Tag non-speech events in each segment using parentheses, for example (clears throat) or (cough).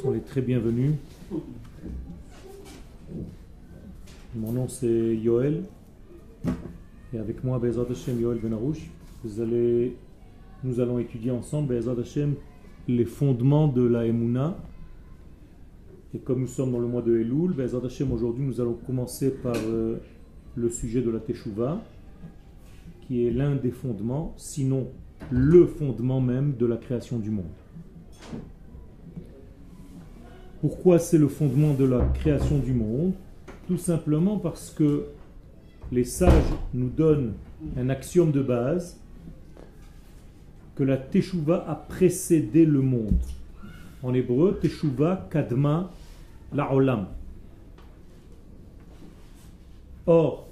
sont les très bienvenus. Mon nom c'est Yoel et avec moi Bezat Hashem Yoel Benarouche. Nous allons étudier ensemble les fondements de la Emouna. Et comme nous sommes dans le mois de Elul, Hashem aujourd'hui nous allons commencer par euh, le sujet de la Teshuvah qui est l'un des fondements, sinon le fondement même de la création du monde. Pourquoi c'est le fondement de la création du monde Tout simplement parce que les sages nous donnent un axiome de base que la Teshuvah a précédé le monde. En hébreu, Teshuvah kadma la olam. Or,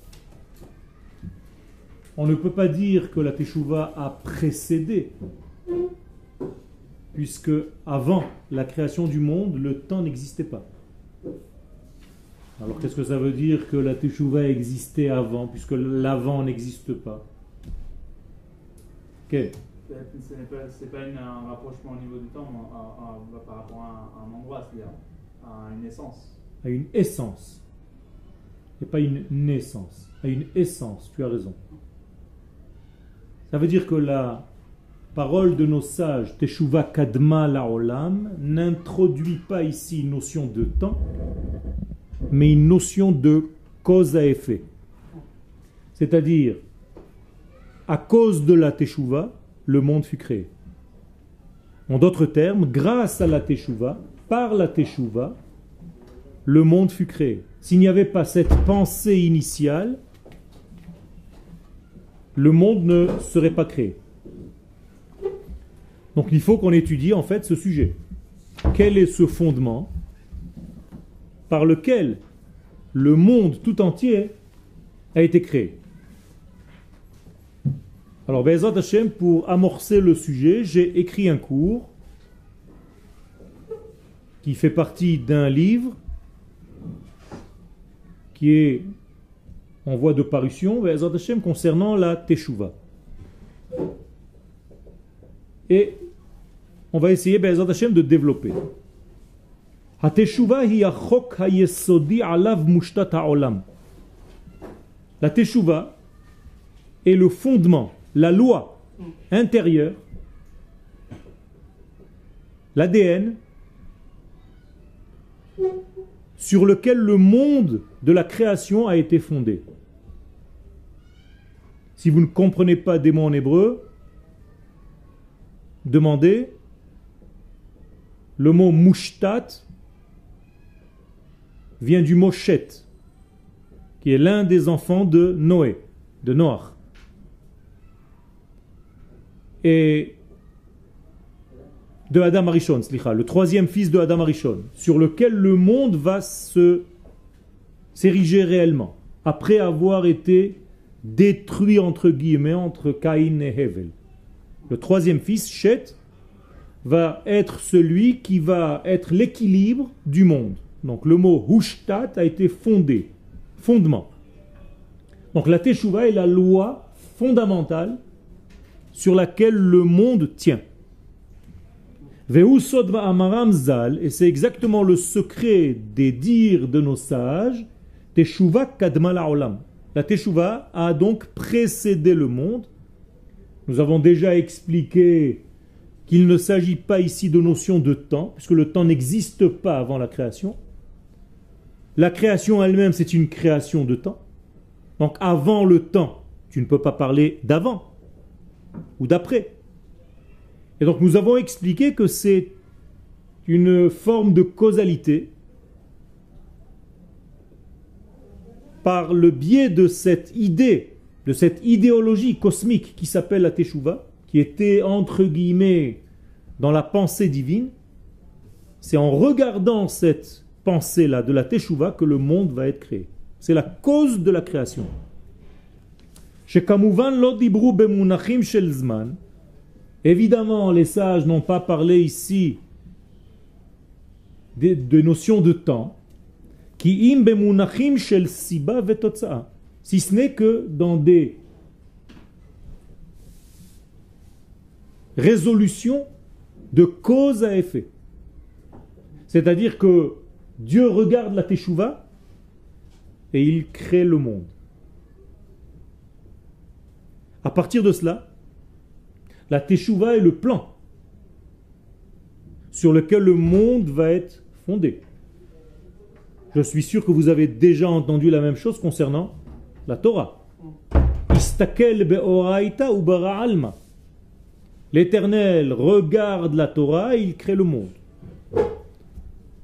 on ne peut pas dire que la Teshuvah a précédé, puisque avant la création du monde, le temps n'existait pas. Alors qu'est-ce que ça veut dire que la Teshuvah existait avant, puisque l'avant n'existe pas? Ce n'est pas, un rapprochement au niveau du temps par rapport à un, endroit, c'est-à-dire à une essence. À une essence. Et pas une naissance. À une essence, tu as raison. Ça veut dire que la parole de nos sages, Teshuva Kadma Laolam, n'introduit pas ici une notion de temps, mais une notion de cause à effet. C'est-à-dire, à cause de la Teshuva, le monde fut créé. En d'autres termes, grâce à la Teshuva, par la Teshuva, le monde fut créé. S'il n'y avait pas cette pensée initiale, le monde ne serait pas créé. Donc il faut qu'on étudie en fait ce sujet. Quel est ce fondement par lequel le monde tout entier a été créé? Alors, Bezat Hashem, pour amorcer le sujet, j'ai écrit un cours qui fait partie d'un livre qui est en voie de parution, concernant la Teshuvah. Et on va essayer, de développer. La Teshuvah est le fondement, la loi intérieure, l'ADN, sur lequel le monde de la création a été fondé. Si vous ne comprenez pas des mots en hébreu, demandez le mot mushtat vient du mot shet, qui est l'un des enfants de Noé, de Noach. Et de Adam Arishon, le troisième fils de Adam Arishon, sur lequel le monde va s'ériger réellement, après avoir été détruit entre guillemets entre Caïn et Hevel. Le troisième fils, Shet, va être celui qui va être l'équilibre du monde. Donc le mot Hushtat a été fondé, fondement. Donc la Teshuvah est la loi fondamentale sur laquelle le monde tient. Et c'est exactement le secret des dires de nos sages. Teshuvah kadma olam. La Teshuvah a donc précédé le monde. Nous avons déjà expliqué qu'il ne s'agit pas ici de notion de temps, puisque le temps n'existe pas avant la création. La création elle-même, c'est une création de temps. Donc avant le temps, tu ne peux pas parler d'avant ou d'après. Et donc nous avons expliqué que c'est une forme de causalité par le biais de cette idée, de cette idéologie cosmique qui s'appelle la Teshuvah, qui était entre guillemets dans la pensée divine, c'est en regardant cette pensée-là de la Teshuvah que le monde va être créé. C'est la cause de la création. Évidemment, les sages n'ont pas parlé ici de, de notions de temps, si ce n'est que dans des résolutions de cause à effet. C'est-à-dire que Dieu regarde la Teshuvah et il crée le monde. À partir de cela, la Teshuvah est le plan sur lequel le monde va être fondé. Je suis sûr que vous avez déjà entendu la même chose concernant la Torah. L'Éternel regarde la Torah et il crée le monde.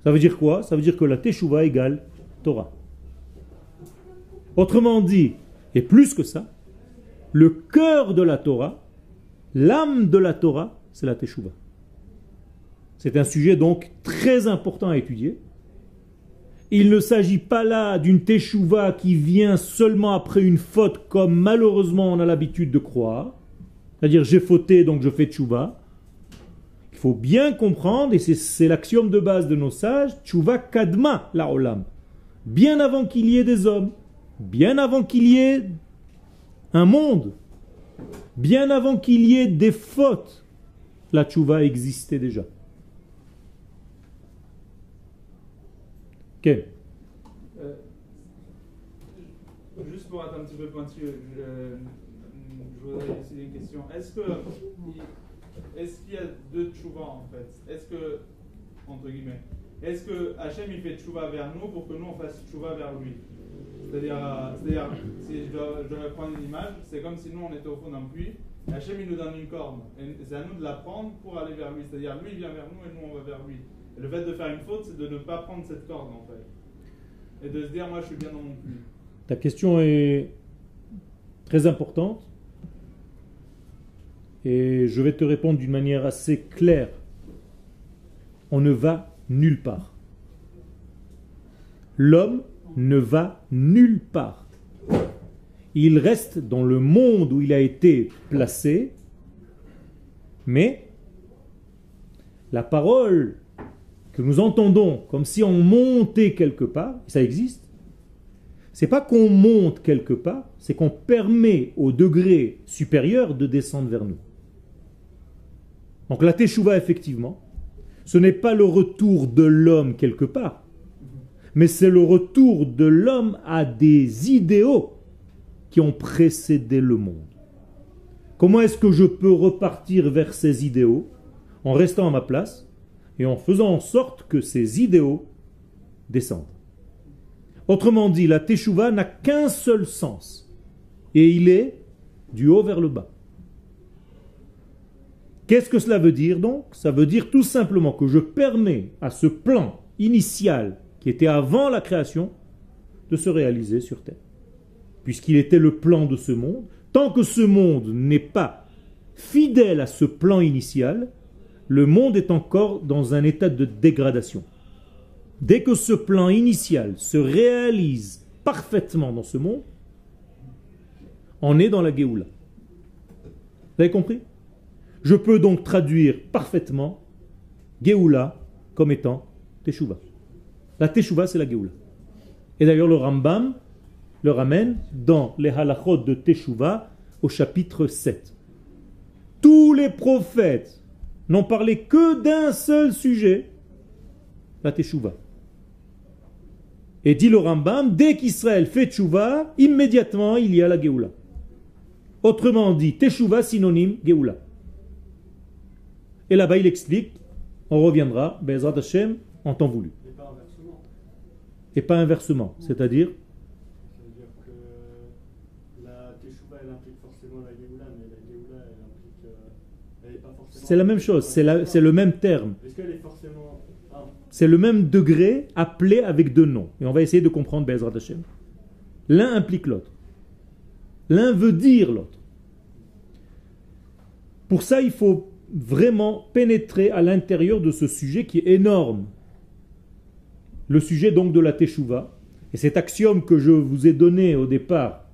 Ça veut dire quoi? Ça veut dire que la Teshuvah égale Torah. Autrement dit, et plus que ça, le cœur de la Torah, l'âme de la Torah, c'est la Teshuvah. C'est un sujet donc très important à étudier. Il ne s'agit pas là d'une Teshuvah qui vient seulement après une faute comme malheureusement on a l'habitude de croire. C'est-à-dire j'ai fauté donc je fais tchouva. Il faut bien comprendre, et c'est l'axiome de base de nos sages, tchouva kadma la olam. Bien avant qu'il y ait des hommes, bien avant qu'il y ait un monde, bien avant qu'il y ait des fautes, la tchouva existait déjà. Ok. Euh, juste pour être un petit peu pointu, je voudrais essayer une question. Est-ce que est-ce qu'il y a deux tchouva en fait? Est-ce que entre guillemets, est-ce que Hachem il fait tchouva vers nous pour que nous on fasse tchouva vers lui? C'est-à-dire, c'est-à-dire, si je dois, prendre une image, c'est comme si nous on était au fond d'un puits. Hachem il nous donne une corde. Et c'est à nous de la prendre pour aller vers lui. C'est-à-dire lui il vient vers nous et nous on va vers lui. le fait de faire une faute, c'est de ne pas prendre cette corde en fait. Et de se dire moi je suis bien dans mon puits. Ta question est très importante et je vais te répondre d'une manière assez claire. On ne va nulle part. L'homme ne va nulle part. Il reste dans le monde où il a été placé, mais la parole que nous entendons comme si on montait quelque part, ça existe, c'est pas qu'on monte quelque part, c'est qu'on permet au degré supérieur de descendre vers nous. Donc la teshuva, effectivement, ce n'est pas le retour de l'homme quelque part, mais c'est le retour de l'homme à des idéaux qui ont précédé le monde. Comment est-ce que je peux repartir vers ces idéaux en restant à ma place et en faisant en sorte que ces idéaux descendent? Autrement dit, la teshuva n'a qu'un seul sens et il est du haut vers le bas. Qu'est-ce que cela veut dire donc? Ça veut dire tout simplement que je permets à ce plan initial qui était avant la création de se réaliser sur Terre. Puisqu'il était le plan de ce monde, tant que ce monde n'est pas fidèle à ce plan initial, le monde est encore dans un état de dégradation. Dès que ce plan initial se réalise parfaitement dans ce monde, on est dans la Géoula. Vous avez compris? Je peux donc traduire parfaitement Géoula comme étant Teshuvah. La Teshuvah, c'est la Géoula. Et d'ailleurs, le Rambam le ramène dans les halachot de Teshuvah au chapitre 7. Tous les prophètes n'ont parlé que d'un seul sujet, la Teshuvah. Et dit le Rambam, dès qu'Israël fait Teshuvah, immédiatement il y a la Géoula. Autrement dit, Teshuvah synonyme Géoula. Et là-bas, il explique, on reviendra, Bezrat Hashem, en temps voulu. Et pas inversement. Et pas inversement, c'est-à-dire Ça veut dire que la Teshuvah, elle implique forcément la Géoula, mais la Géoula, elle implique. Elle est pas forcément. C'est la même chose, c'est le même terme. Ah, C'est le même degré appelé avec deux noms. Et on va essayer de comprendre Bezrat Hashem. L'un implique l'autre. L'un veut dire l'autre. Pour ça, il faut vraiment pénétrer à l'intérieur de ce sujet qui est énorme. Le sujet donc de la Teshuvah. Et cet axiome que je vous ai donné au départ,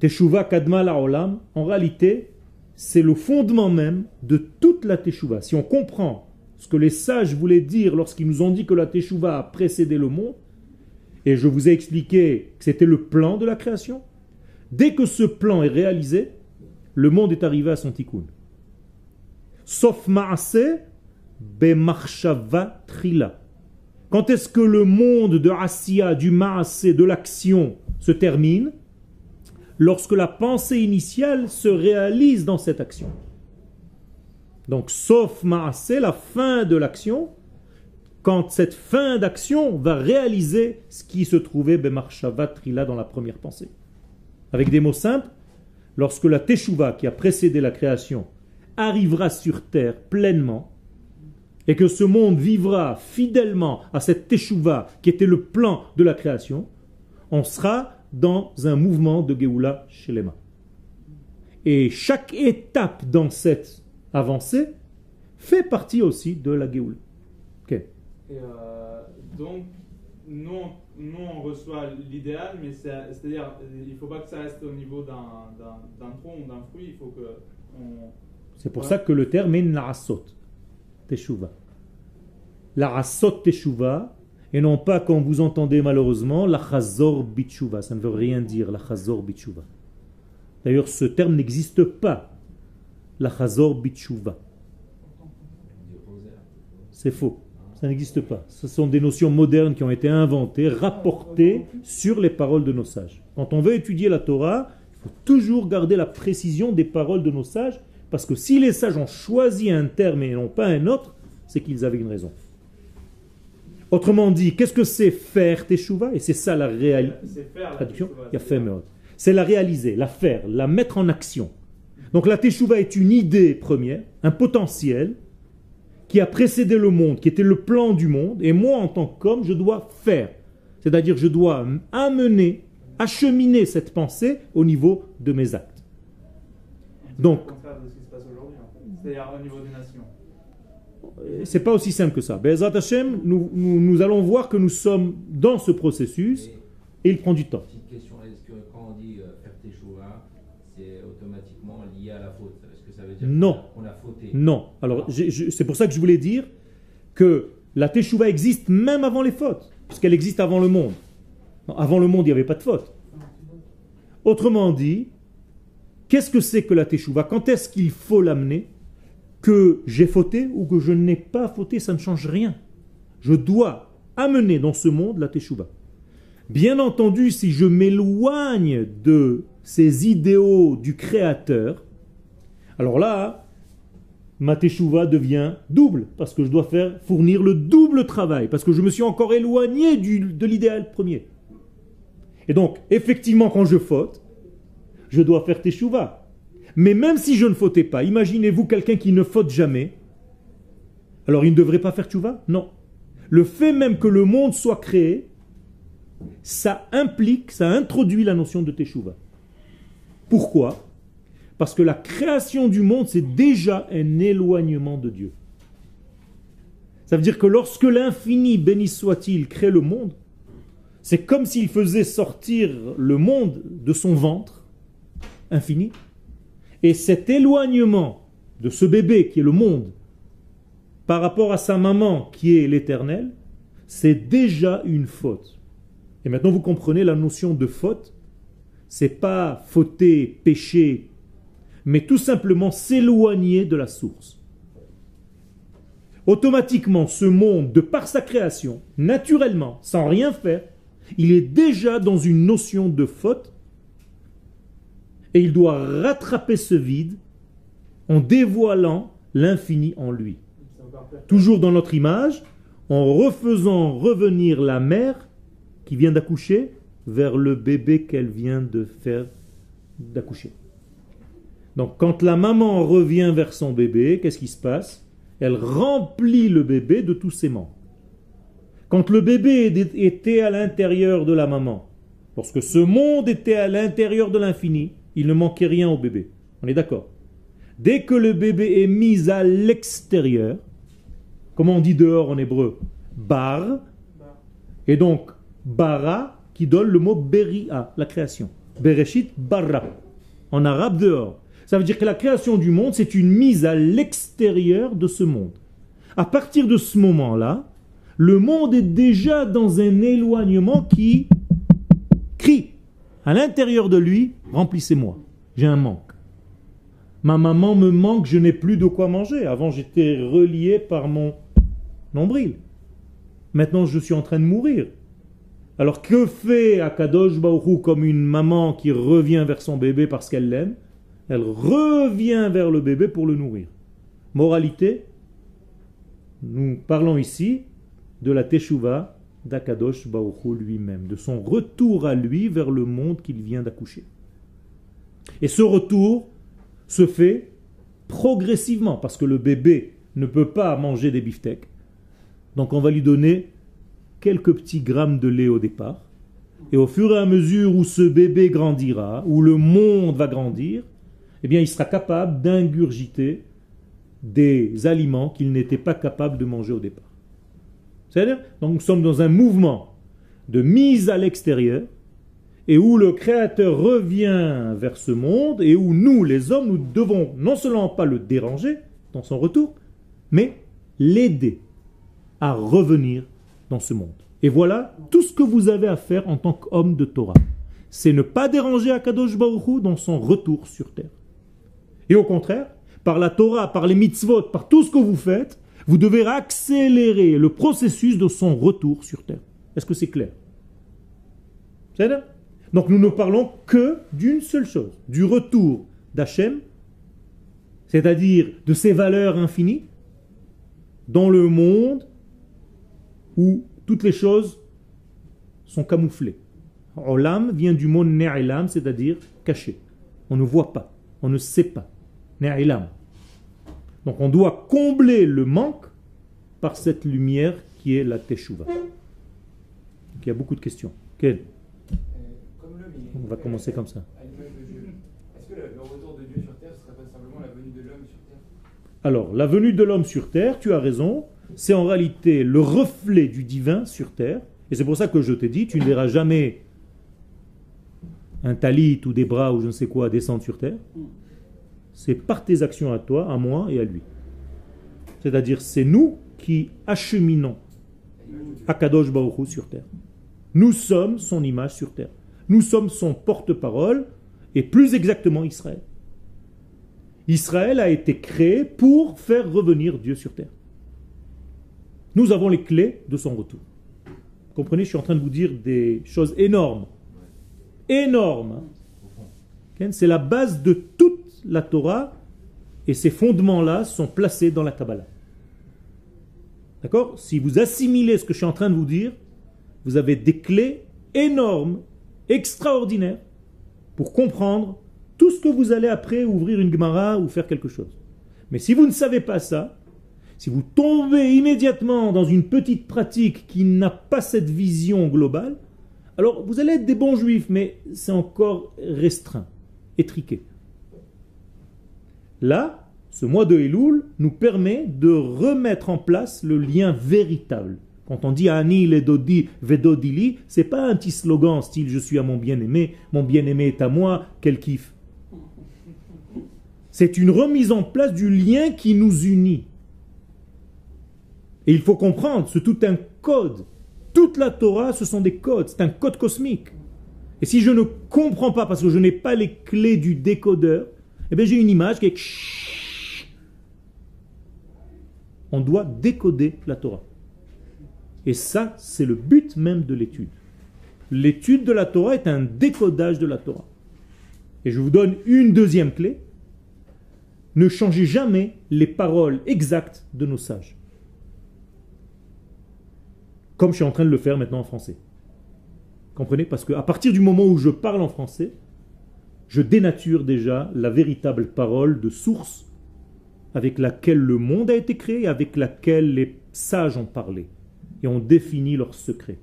Teshuvah Kadma la Olam, en réalité, c'est le fondement même de toute la Teshuvah. Si on comprend ce que les sages voulaient dire lorsqu'ils nous ont dit que la Teshuvah a précédé le monde, et je vous ai expliqué que c'était le plan de la création, dès que ce plan est réalisé, le monde est arrivé à son tikkun sauf Maaseh, Bemarshava Trila. Quand est-ce que le monde de Asiya, du Maasé, de l'action se termine? Lorsque la pensée initiale se réalise dans cette action. Donc, sauf Maasé, la fin de l'action, quand cette fin d'action va réaliser ce qui se trouvait Bemarshava Trila dans la première pensée. Avec des mots simples, lorsque la Teshuvah qui a précédé la création arrivera sur terre pleinement, et que ce monde vivra fidèlement à cette Teshuvah qui était le plan de la création, on sera dans un mouvement de Geoula Shelema. Et chaque étape dans cette avancée fait partie aussi de la Geoula. Et euh, donc, nous, nous, on reçoit l'idéal, mais c'est-à-dire, il ne faut pas que ça reste au niveau d'un tronc ou d'un fruit, il faut que... C'est pour ça que le terme est Narasot, Teshuva. La rasot Teshuva, et non pas, comme vous entendez malheureusement, la chazor bitshuva. Ça ne veut rien dire, la chazor bitshuva. D'ailleurs, ce terme n'existe pas, la chazor bitshuva. C'est faux. Ça n'existe pas. Ce sont des notions modernes qui ont été inventées, rapportées sur les paroles de nos sages. Quand on veut étudier la Torah, il faut toujours garder la précision des paroles de nos sages, parce que si les sages ont choisi un terme et non pas un autre, c'est qu'ils avaient une raison. Autrement dit, qu'est-ce que c'est faire teshuva? Et c'est ça la réalité. C'est la réaliser, la faire, la mettre en action. Donc la teshuva est une idée première, un potentiel, qui a précédé le monde, qui était le plan du monde, et moi en tant qu'homme, je dois faire. C'est-à-dire je dois amener, acheminer cette pensée au niveau de mes actes. Donc, c'est-à-dire au niveau des nations. C'est pas aussi simple que ça. Bezat Hashem, nous, nous, allons voir que nous sommes dans ce processus et, il prend du temps. Petite question, est-ce que quand on dit euh, faire teshuva, c'est automatiquement lié à la faute? Est-ce que ça veut dire non. qu'on a fauté Non. Alors, c'est pour ça que je voulais dire que la teshuva existe même avant les fautes, puisqu'elle existe avant le monde. avant le monde, il n'y avait pas de faute. Autrement dit, qu'est-ce que c'est que la teshuva? Quand est-ce qu'il faut l'amener? Que j'ai fauté ou que je n'ai pas fauté, ça ne change rien. Je dois amener dans ce monde la teshuva. Bien entendu, si je m'éloigne de ces idéaux du Créateur, alors là, ma teshuva devient double, parce que je dois faire fournir le double travail, parce que je me suis encore éloigné de l'idéal premier. Et donc, effectivement, quand je faute, je dois faire teshuva. Mais même si je ne fautais pas, imaginez-vous quelqu'un qui ne faute jamais, alors il ne devrait pas faire tchouva? Non. Le fait même que le monde soit créé, ça implique, ça introduit la notion de teshuva. Pourquoi? Parce que la création du monde, c'est déjà un éloignement de Dieu. Ça veut dire que lorsque l'infini, béni soit-il, crée le monde, c'est comme s'il faisait sortir le monde de son ventre infini et cet éloignement de ce bébé qui est le monde par rapport à sa maman qui est l'éternel, c'est déjà une faute. Et maintenant vous comprenez la notion de faute. C'est pas fauter, pécher, mais tout simplement s'éloigner de la source. Automatiquement, ce monde, de par sa création, naturellement, sans rien faire, il est déjà dans une notion de faute et il doit rattraper ce vide en dévoilant l'infini en lui. Toujours dans notre image, en refaisant revenir la mère qui vient d'accoucher vers le bébé qu'elle vient de faire d'accoucher. Donc quand la maman revient vers son bébé, qu'est-ce qui se passe? Elle remplit le bébé de tous ses membres. Quand le bébé était à l'intérieur de la maman, lorsque ce monde était à l'intérieur de l'infini, il ne manquait rien au bébé. On est d'accord Dès que le bébé est mis à l'extérieur, comment on dit dehors en hébreu? Bar. Et donc, bara qui donne le mot beria, la création. Bereshit bara. En arabe, dehors. Ça veut dire que la création du monde, c'est une mise à l'extérieur de ce monde. À partir de ce moment-là, le monde est déjà dans un éloignement qui crie à l'intérieur de lui, remplissez-moi, j'ai un manque. Ma maman me manque, je n'ai plus de quoi manger. Avant, j'étais relié par mon nombril. Maintenant, je suis en train de mourir. Alors, que fait Akadosh Baruch comme une maman qui revient vers son bébé parce qu'elle l'aime? Elle revient vers le bébé pour le nourrir. Moralité, nous parlons ici de la Teshuvah d'Akadosh Baruch lui-même, de son retour à lui vers le monde qu'il vient d'accoucher. Et ce retour se fait progressivement, parce que le bébé ne peut pas manger des beefsteaks. Donc on va lui donner quelques petits grammes de lait au départ. Et au fur et à mesure où ce bébé grandira, où le monde va grandir, eh bien il sera capable d'ingurgiter des aliments qu'il n'était pas capable de manger au départ. C'est-à-dire, donc nous sommes dans un mouvement de mise à l'extérieur et où le Créateur revient vers ce monde et où nous, les hommes, nous devons non seulement pas le déranger dans son retour, mais l'aider à revenir dans ce monde. Et voilà tout ce que vous avez à faire en tant qu'homme de Torah. C'est ne pas déranger Akadosh Baruch dans son retour sur terre. Et au contraire, par la Torah, par les mitzvot, par tout ce que vous faites, vous devez accélérer le processus de son retour sur terre. Est-ce que c'est clair? C'est Donc nous ne parlons que d'une seule chose, du retour d'Hachem, c'est-à-dire de ses valeurs infinies, dans le monde où toutes les choses sont camouflées. Olam vient du mot ne'ilam, c'est-à-dire caché. On ne voit pas, on ne sait pas. Ne'ilam. Donc on doit combler le manque par cette lumière qui est la Teshuvah. il y a beaucoup de questions. Quelle va commencer comme ça. Est-ce que le retour de Dieu sur terre ne serait pas simplement la venue de l'homme sur terre? Alors, la venue de l'homme sur terre, tu as raison, c'est en réalité le reflet du divin sur terre. Et c'est pour ça que je te dis, tu ne verras jamais un talit ou des bras ou je ne sais quoi descendre sur terre c'est par tes actions à toi, à moi et à lui. C'est-à-dire, c'est nous qui acheminons Akadosh Baruch sur terre. Nous sommes son image sur terre. Nous sommes son porte-parole et plus exactement Israël. Israël a été créé pour faire revenir Dieu sur terre. Nous avons les clés de son retour. comprenez, je suis en train de vous dire des choses énormes. Énormes. Hein. C'est la base de toute la Torah et ces fondements-là sont placés dans la Kabbalah. D'accord? Si vous assimilez ce que je suis en train de vous dire, vous avez des clés énormes, extraordinaires, pour comprendre tout ce que vous allez après ouvrir une Gemara ou faire quelque chose. Mais si vous ne savez pas ça, si vous tombez immédiatement dans une petite pratique qui n'a pas cette vision globale, alors vous allez être des bons juifs, mais c'est encore restreint, étriqué. Là, ce mois de Elul nous permet de remettre en place le lien véritable. Quand on dit Ani le dodi vedodili, c'est pas un petit slogan style je suis à mon bien-aimé, mon bien-aimé est à moi, quel kiff. C'est une remise en place du lien qui nous unit. Et il faut comprendre, c'est tout un code. Toute la Torah, ce sont des codes, c'est un code cosmique. Et si je ne comprends pas, parce que je n'ai pas les clés du décodeur, eh bien, j'ai une image qui est. On doit décoder la Torah. Et ça, c'est le but même de l'étude. L'étude de la Torah est un décodage de la Torah. Et je vous donne une deuxième clé. Ne changez jamais les paroles exactes de nos sages. Comme je suis en train de le faire maintenant en français. Comprenez? Parce qu'à partir du moment où je parle en français, je dénature déjà la véritable parole de source avec laquelle le monde a été créé, avec laquelle les sages ont parlé et ont défini leurs secrets.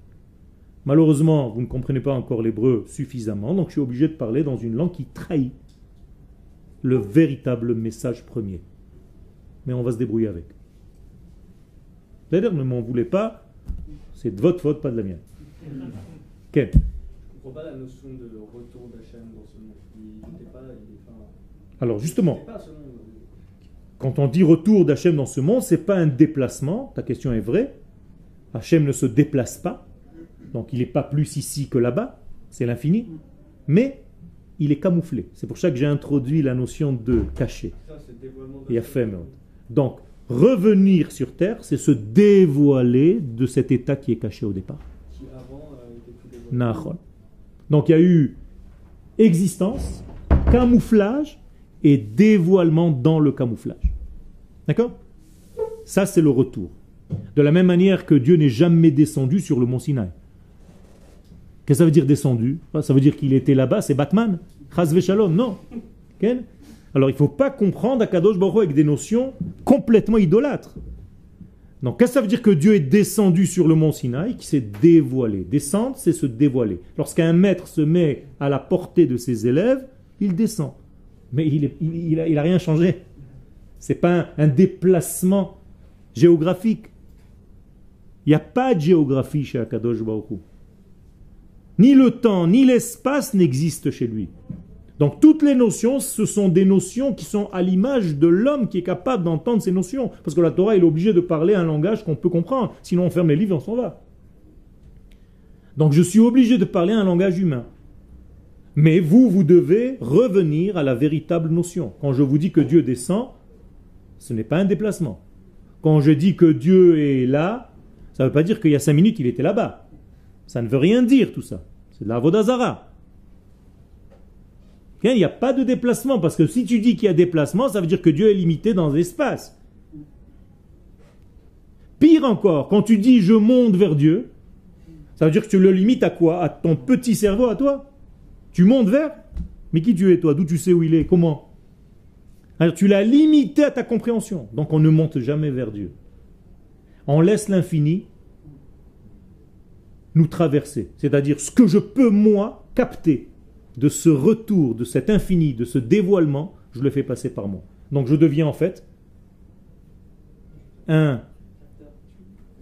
Malheureusement, vous ne comprenez pas encore l'hébreu suffisamment, donc je suis obligé de parler dans une langue qui trahit le véritable message premier. Mais on va se débrouiller avec. C'est-à-dire, ne m'en voulez pas, c'est de votre faute, pas de la mienne. Quel pas la notion de retour d'Hachem dans ce monde. pas, Alors justement, quand on dit retour d'Hachem dans ce monde, c'est pas un déplacement, ta question est vraie. Hachem ne se déplace pas, donc il n'est pas plus ici que là-bas, c'est l'infini. Mais il est camouflé. C'est pour ça que j'ai introduit la notion de caché. Et a fait mode. Donc, revenir sur terre, c'est se dévoiler de cet état qui est caché au départ. Qui avant euh, était plus. Donc il y a eu existence, camouflage et dévoilement dans le camouflage. D'accord? Ça, c'est le retour. De la même manière que Dieu n'est jamais descendu sur le mont Sinaï. Qu'est-ce que ça veut dire descendu? Ça veut dire qu'il était là-bas, c'est Batman Chaz Shalom, non. Alors il ne faut pas comprendre Akadosh Baruch avec des notions complètement idolâtres. Donc, qu'est-ce que ça veut dire que Dieu est descendu sur le mont Sinaï, qui s'est dévoilé? Descendre, c'est se dévoiler. Lorsqu'un maître se met à la portée de ses élèves, il descend. Mais il n'a rien changé. Ce n'est pas un déplacement géographique. Il n'y a pas de géographie chez Akadosh Baruch Hu. Ni le temps, ni l'espace n'existent chez lui. Donc toutes les notions, ce sont des notions qui sont à l'image de l'homme qui est capable d'entendre ces notions. Parce que la Torah, est obligée de parler un langage qu'on peut comprendre. Sinon, on ferme les livres et on s'en va. Donc je suis obligé de parler un langage humain. Mais vous, vous devez revenir à la véritable notion. Quand je vous dis que Dieu descend, ce n'est pas un déplacement. Quand je dis que Dieu est là, ça ne veut pas dire qu'il y a cinq minutes, il était là-bas. Ça ne veut rien dire tout ça. C'est de la Vodazara. Il n'y a pas de déplacement, parce que si tu dis qu'il y a déplacement, ça veut dire que Dieu est limité dans l'espace. Pire encore, quand tu dis je monte vers Dieu, ça veut dire que tu le limites à quoi? À ton petit cerveau, à toi? Tu montes vers? Mais qui tu es toi? D'où tu sais où il est? Comment? Alors tu l'as limité à ta compréhension. Donc on ne monte jamais vers Dieu. On laisse l'infini nous traverser. C'est-à-dire ce que je peux, moi, capter de ce retour, de cet infini, de ce dévoilement, je le fais passer par moi. Donc je deviens en fait un,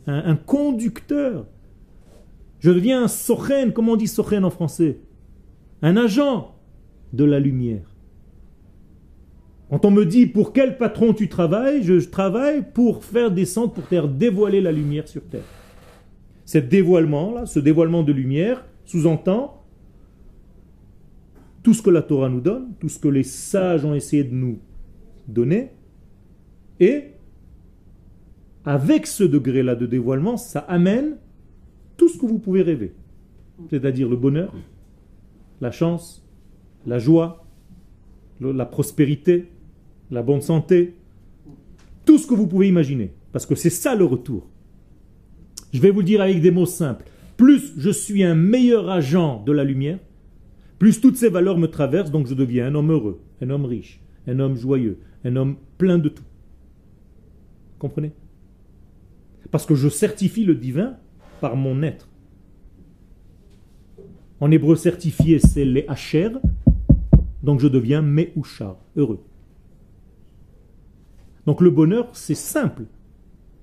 un, conducteur. Je deviens un sochen, comment on dit sochen en français? Un agent de la lumière. Quand on me dit pour quel patron tu travailles, je travaille pour faire descendre, pour faire dévoiler la lumière sur terre. Cet dévoilement-là, ce dévoilement de lumière, sous-entend tout ce que la Torah nous donne, tout ce que les sages ont essayé de nous donner, et avec ce degré-là de dévoilement, ça amène tout ce que vous pouvez rêver, c'est-à-dire le bonheur, la chance, la joie, la prospérité, la bonne santé, tout ce que vous pouvez imaginer, parce que c'est ça le retour. Je vais vous le dire avec des mots simples. Plus je suis un meilleur agent de la lumière, plus toutes ces valeurs me traversent, donc je deviens un homme heureux, un homme riche, un homme joyeux, un homme plein de tout. Comprenez? Parce que je certifie le divin par mon être. En hébreu, certifié, c'est les hacher, donc je deviens meuchar, heureux. Donc le bonheur, c'est simple.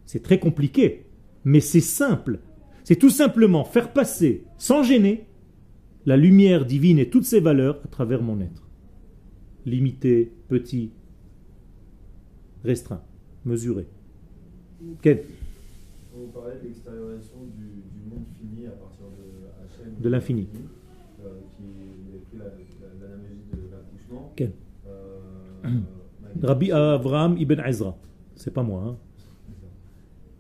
C'est très compliqué, mais c'est simple. C'est tout simplement faire passer, sans gêner, la lumière divine et toutes ses valeurs à travers mon être. Limité, petit, restreint, mesuré. Quel de l'extériorisation du, du monde fini à partir de Hachem. De l'infini. Euh, qui est la- de l'accouchement. Quel Euh, (clears throat) Rabbi Avraham ibn Ezra. C'est pas moi. Hein.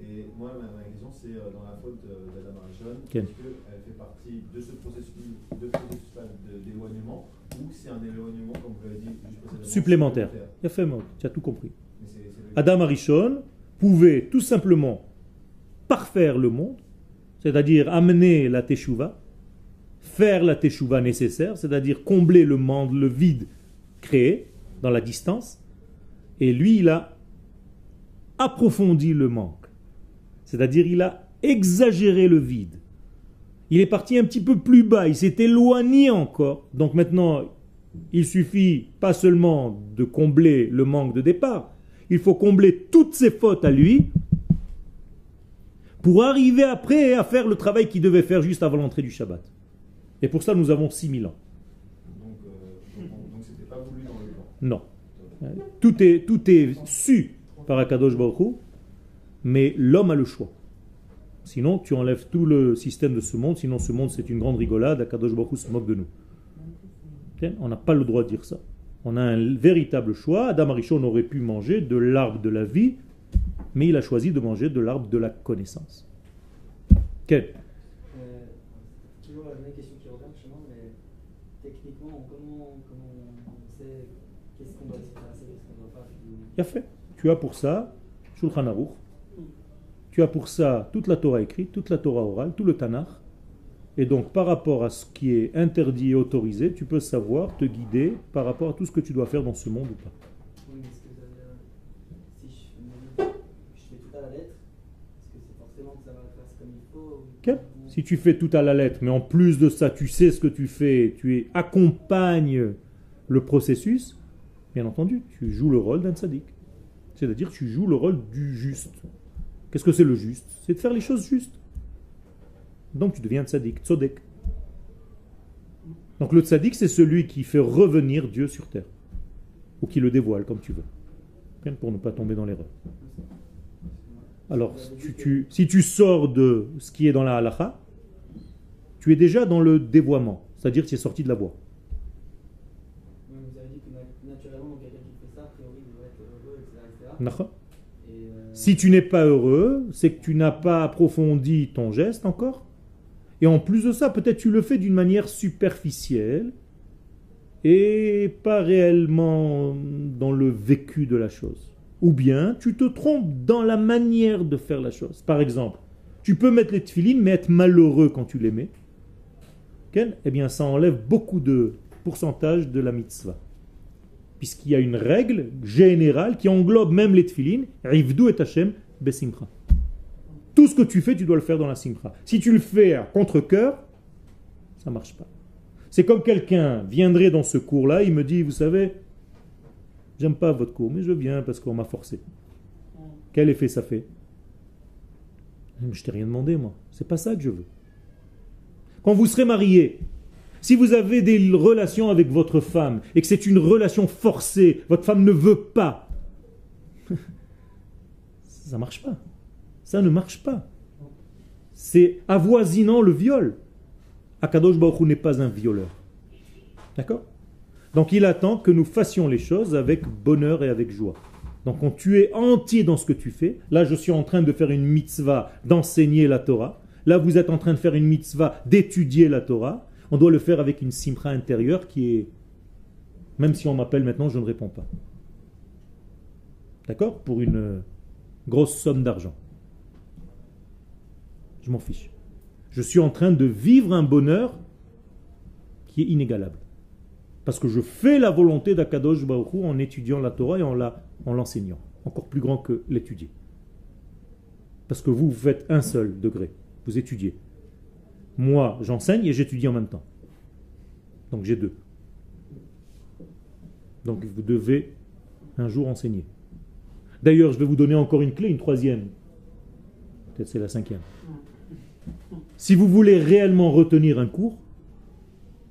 Et moi, ma, ma question, c'est euh, dans la faute euh, d'Adam Arishon, Quel est-ce qu'elle fait partie de ce processus, de d'éloignement ou c'est un éloignement, comme vous l'avez dit juste Supplémentaire. Il a fait. Tu as tout compris. Le- Adam Arishon pouvait tout simplement parfaire le monde, c'est-à-dire amener la teshuva, faire la teshuva nécessaire, c'est-à-dire combler le monde, le vide créé dans la distance, et lui, il a approfondi le manque, c'est-à-dire il a exagéré le vide. Il est parti un petit peu plus bas, il s'est éloigné encore, donc maintenant, il suffit pas seulement de combler le manque de départ, il faut combler toutes ses fautes à lui pour arriver après à faire le travail qu'il devait faire juste avant l'entrée du Shabbat. Et pour ça, nous avons 6000 ans. Donc, euh, c'était pas voulu dans le plan. Non. Tout est, tout est su par Akadosh Baruch mais l'homme a le choix. Sinon, tu enlèves tout le système de ce monde, sinon ce monde c'est une grande rigolade, Akadosh Baruch se moque de nous. On n'a pas le droit de dire ça. On a un véritable choix. Adam Arishon aurait pu manger de l'arbre de la vie, mais il a choisi de manger de l'arbre de la connaissance. Quel? Euh, toujours la même question qui revient mais techniquement, comment, comment on sait qu'est-ce qu'on doit s'intéresser, qu'est-ce qu'on ne doit pas finalement Il a fait. Tu as pour ça Shulchan Aruch. Tu as pour ça toute la Torah écrite, toute la Torah orale, tout le Tanakh. Et donc, par rapport à ce qui est interdit et autorisé, tu peux savoir te guider par rapport à tout ce que tu dois faire dans ce monde ou pas. Oui, mais est-ce que ça veut dire, si je, je fais tout à la lettre, est-ce que c'est forcément que ça va faire comme il faut ou- Ok. Si tu fais tout à la lettre, mais en plus de ça, tu sais ce que tu fais, tu es, accompagnes le processus, bien entendu, tu joues le rôle d'un tzaddik. C'est-à-dire, tu joues le rôle du juste. Qu'est-ce que c'est le juste? C'est de faire les choses justes. Donc, tu deviens tzaddik, tzodek. Donc, le tzaddik, c'est celui qui fait revenir Dieu sur terre. Ou qui le dévoile, comme tu veux. Pour ne pas tomber dans l'erreur. Alors, si tu sors de ce qui est dans la halacha, tu es déjà dans le dévoiement, c'est-à-dire tu es sorti de la voie. Oui, Vous avez dit que na- naturellement, quelqu'un qui fait ça, a priori, il devrait être heureux, etc. etc. D'accord Et, euh, Si tu n'es pas heureux, c'est que tu n'as pas approfondi ton geste encore. Et en plus de ça, peut-être tu le fais d'une manière superficielle et pas réellement dans le vécu de la chose. Ou bien tu te trompes dans la manière de faire la chose. Par exemple, tu peux mettre les tefilines mais être malheureux quand tu les mets. Eh bien, ça enlève beaucoup de pourcentage de la mitzvah. Puisqu'il y a une règle générale qui englobe même les tefilines. Rivdu et Hashem besimcha. Tout ce que tu fais, tu dois le faire dans la simcha. Si tu le fais à contre-coeur, ça marche pas. C'est comme quelqu'un viendrait dans ce cours-là, il me dit, vous savez, j'aime pas votre cours, mais je viens parce qu'on m'a forcé. Quel effet ça fait? Je t'ai rien demandé, moi. C'est pas ça que je veux. Quand vous serez marié, si vous avez des relations avec votre femme et que c'est une relation forcée, votre femme ne veut pas, (laughs) ça marche pas. Ça ne marche pas. C'est avoisinant le viol. Akadosh Baruch n'est pas un violeur. D'accord? Donc il attend que nous fassions les choses avec bonheur et avec joie. Donc quand tu es entier dans ce que tu fais, là je suis en train de faire une mitzvah d'enseigner la Torah, là vous êtes en train de faire une mitzvah d'étudier la Torah, on doit le faire avec une simcha intérieure qui est... Même si on m'appelle maintenant, je ne réponds pas. D'accord? Pour une euh, grosse somme d'argent. Je m'en fiche. Je suis en train de vivre un bonheur qui est inégalable. Parce que je fais la volonté d'Akadosh Baruch en étudiant la Torah et en l'enseignant. Encore plus grand que l'étudier. Parce que vous faites un seul degré. Vous étudiez. Moi, j'enseigne et j'étudie en même temps. Donc j'ai deux. Donc vous devez un jour enseigner. D'ailleurs, je vais vous donner encore une clé, une troisième. Peut-être c'est la cinquième. Si vous voulez réellement retenir un cours,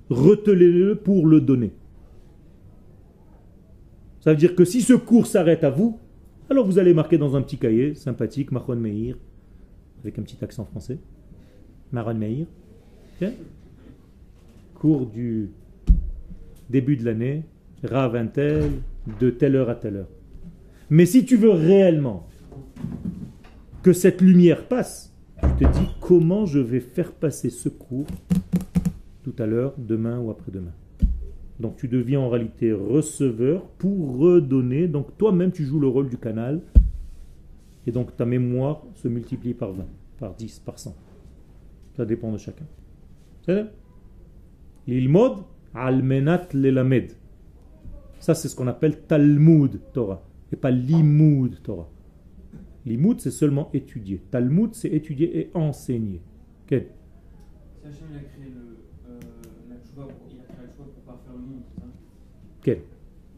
retenez-le pour le donner. Ça veut dire que si ce cours s'arrête à vous, alors vous allez marquer dans un petit cahier sympathique, Mahon Meir, avec un petit accent français. Maron Meir. Cours du début de l'année, Rav un tel, de telle heure à telle heure. Mais si tu veux réellement que cette lumière passe, tu te dis comment je vais faire passer ce cours tout à l'heure, demain ou après-demain? Donc tu deviens en réalité receveur pour redonner. Donc toi-même tu joues le rôle du canal. Et donc ta mémoire se multiplie par 20, par 10, par 100. Ça dépend de chacun. L'ilmod almenat lelamed. Ça c'est ce qu'on appelle Talmud Torah. Et pas limoud Torah. Limoud c'est seulement étudier. Talmud c'est étudier et enseigner. Ok Si Hachem il a créé le, euh, la tchouva pour, il a créé la tchouva pour parfaire le monde, c'est ça?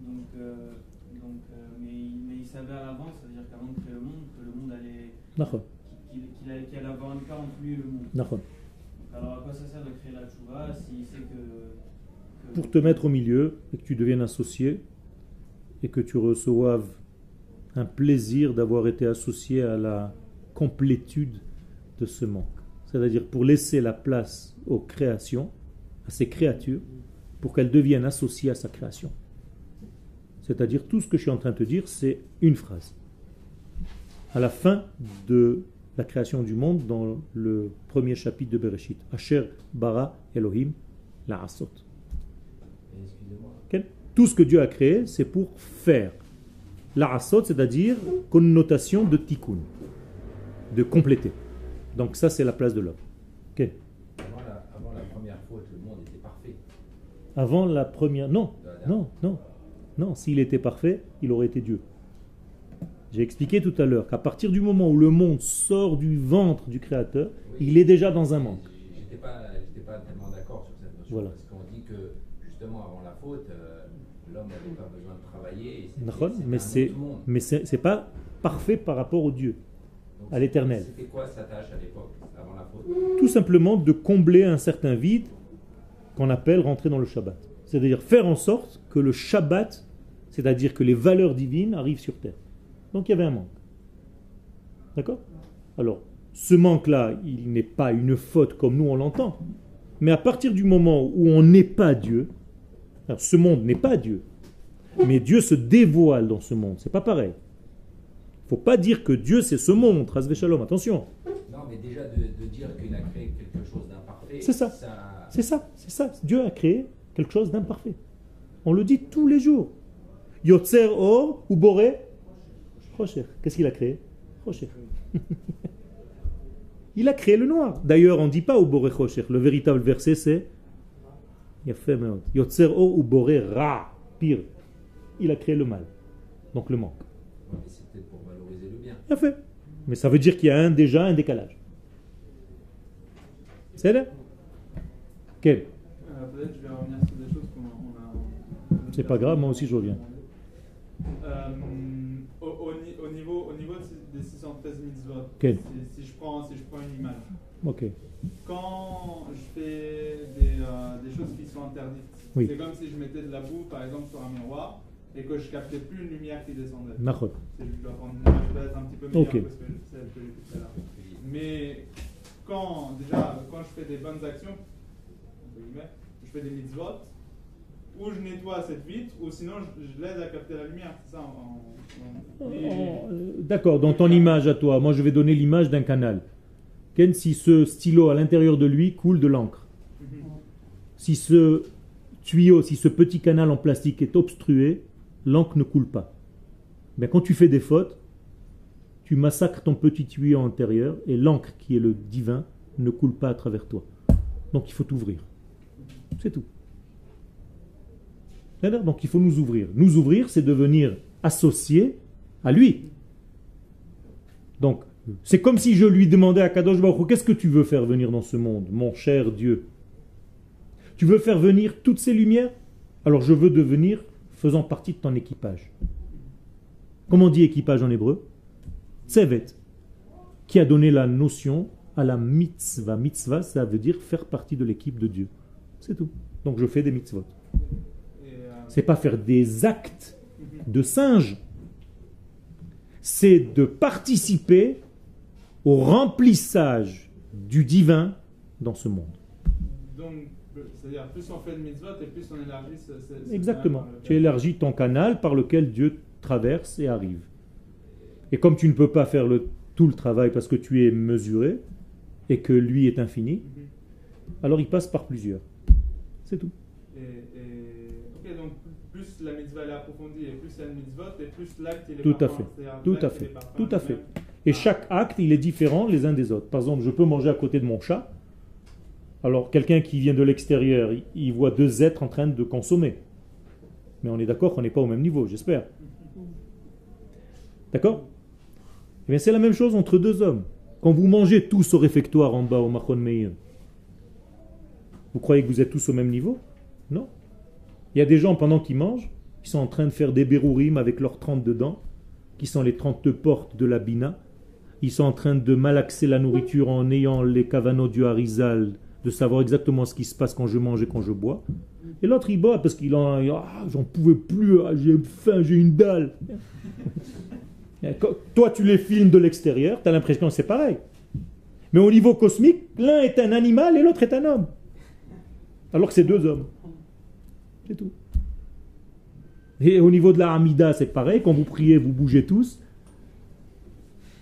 Donc, euh, donc euh, mais, il, mais il savait à l'avance, c'est-à-dire qu'avant de créer le monde, que le monde allait. D'accord. Qu'il allait, allait avoir entre lui et le monde. Alors à quoi ça sert de créer la tchouva s'il sait que. que- pour te mettre au milieu et que tu deviennes associé et que tu reçoives un plaisir d'avoir été associé à la complétude de ce manque. C'est-à-dire pour laisser la place aux créations, à ces créatures, pour qu'elle devienne associée à sa création. C'est-à-dire tout ce que je suis en train de te dire, c'est une phrase. À la fin de la création du monde, dans le premier chapitre de Bereshit, Asher bara Elohim la asot. Tout ce que Dieu a créé, c'est pour faire. La asot, c'est-à-dire connotation de tikkun, de compléter. Donc ça, c'est la place de l'homme. Avant la, avant la première faute, le monde était parfait. Avant la première... Non, non, non. Non, s'il était parfait, il aurait été Dieu. J'ai expliqué tout à l'heure qu'à partir du moment où le monde sort du ventre du Créateur, Oui. il est déjà dans un manque. J'étais pas, pas tellement d'accord sur cette notion. Voilà. Parce qu'on dit que justement avant la faute, euh, l'homme n'avait pas besoin de travailler. Mais c'est mais c'est c'est pas parfait par rapport au Dieu. Donc, à l'éternel. C'était quoi sa tâche à l'époque, avant la faute? Tout simplement de combler un certain vide qu'on appelle rentrer dans le Shabbat. C'est-à-dire faire en sorte que le Shabbat, c'est-à-dire que les valeurs divines arrivent sur terre. Donc il y avait un manque. D'accord? Alors, ce manque-là, il n'est pas une faute comme nous on l'entend. Mais à partir du moment où on n'est pas Dieu, alors ce monde n'est pas Dieu, mais Dieu se dévoile dans ce monde. C'est pas pareil. Il faut pas dire que Dieu c'est ce monde, Shalom, attention. Non, mais déjà de, de dire qu'il a créé quelque chose d'imparfait. C'est ça. ça C'est ça, c'est ça. Dieu a créé quelque chose d'imparfait. On le dit tous les jours. Yotzer or ou boré Rocher. Qu'est-ce qu'il a créé? Rocher. (laughs) Il a créé le noir. D'ailleurs, on ne dit pas au boré Rocher. Le véritable verset, c'est. Yotzer or ou boré ra. Pire. Il a créé le mal. Donc le manque. Ouais, mais c'est peut-être pour valoriser le bien. Il a fait. Mais ça veut dire qu'il y a un, déjà un décalage. C'est là Quel Euh, Peut-être je vais revenir sur des choses qu'on on a. on a C'est pas grave, moi aussi, je reviens. Euh, si, je prends, si je prends une image. Quand je fais euh, des, choses qui sont interdites, c'est comme si je mettais de la boue, par exemple, sur un miroir et que je captais plus une lumière qui descendait. D'accord. Je dois prendre une image un petit peu meilleure okay. que celle que j'ai. Mais quand, déjà, quand je fais des bonnes actions, je fais des mitzvot, ou je nettoie cette vitre, ou sinon je, je l'aide à capter la lumière. C'est ça en. en- en- Oh, euh, D'accord, dans ton image à toi, moi je vais donner l'image d'un canal. Ken, si ce stylo à l'intérieur de lui coule de l'encre, Mhm. si ce tuyau, si ce petit canal en plastique est obstrué, l'encre ne coule pas. Mais quand tu fais des fautes, tu massacres ton petit tuyau intérieur et l'encre qui est le divin ne coule pas à travers toi. Donc il faut t'ouvrir. C'est tout. Donc il faut nous ouvrir. Nous ouvrir, c'est devenir associé à lui. Donc, c'est comme si je lui demandais à Kadosh Baruch qu'est-ce que tu veux faire venir dans ce monde, mon cher Dieu? Tu veux faire venir toutes ces lumières? Alors je veux devenir faisant partie de ton équipage. Comment on dit équipage en hébreu? Tsevet, qui a donné la notion à la mitzvah. Mitzvah, ça veut dire faire partie de l'équipe de Dieu. C'est tout. Donc je fais des mitzvot. Euh, C'est pas faire des actes de singe. C'est de participer au remplissage du divin dans ce monde. donc, c'est-à-dire, plus on fait de mitzvot et plus on élargit ce. ce- Exactement. canal par Tu élargis ton canal par lequel Dieu traverse et arrive. Et comme tu ne peux pas faire le, tout le travail parce que tu es mesuré et que lui est infini, Mhm. alors il passe par plusieurs. C'est tout. Et, plus la mitzvah est approfondie et plus mitzvot et plus l'acte est Tout à fait. Tout à fait. Tout à. Et chaque acte, il est différent les uns des autres. Par exemple, je peux manger à côté de mon chat. Alors, quelqu'un qui vient de l'extérieur, il- il voit deux êtres en train de consommer. Mais on est d'accord qu'on n'est pas au même niveau, j'espère. D'accord? Eh bien, c'est la même chose entre deux hommes. Quand vous mangez tous au réfectoire en bas au Machon Meir, vous croyez que vous êtes tous au même niveau? Non. Il y a des gens, pendant qu'ils mangent, ils sont en train de faire des bérourim avec leurs 30 dedans, qui sont les 30 portes de la Bina. Ils sont en train de malaxer la nourriture en ayant les cavanos du Harizal, de savoir exactement ce qui se passe quand je mange et quand je bois. Et l'autre, il boit parce qu'il en. Ah, j'en pouvais plus, ah, j'ai faim, j'ai une dalle. (laughs) Toi, tu les filmes de l'extérieur, tu as l'impression que c'est pareil. Mais au niveau cosmique, l'un est un animal et l'autre est un homme. Alors que c'est deux hommes. C'est tout. Et au niveau de la Hamida, c'est pareil. Quand vous priez, vous bougez tous.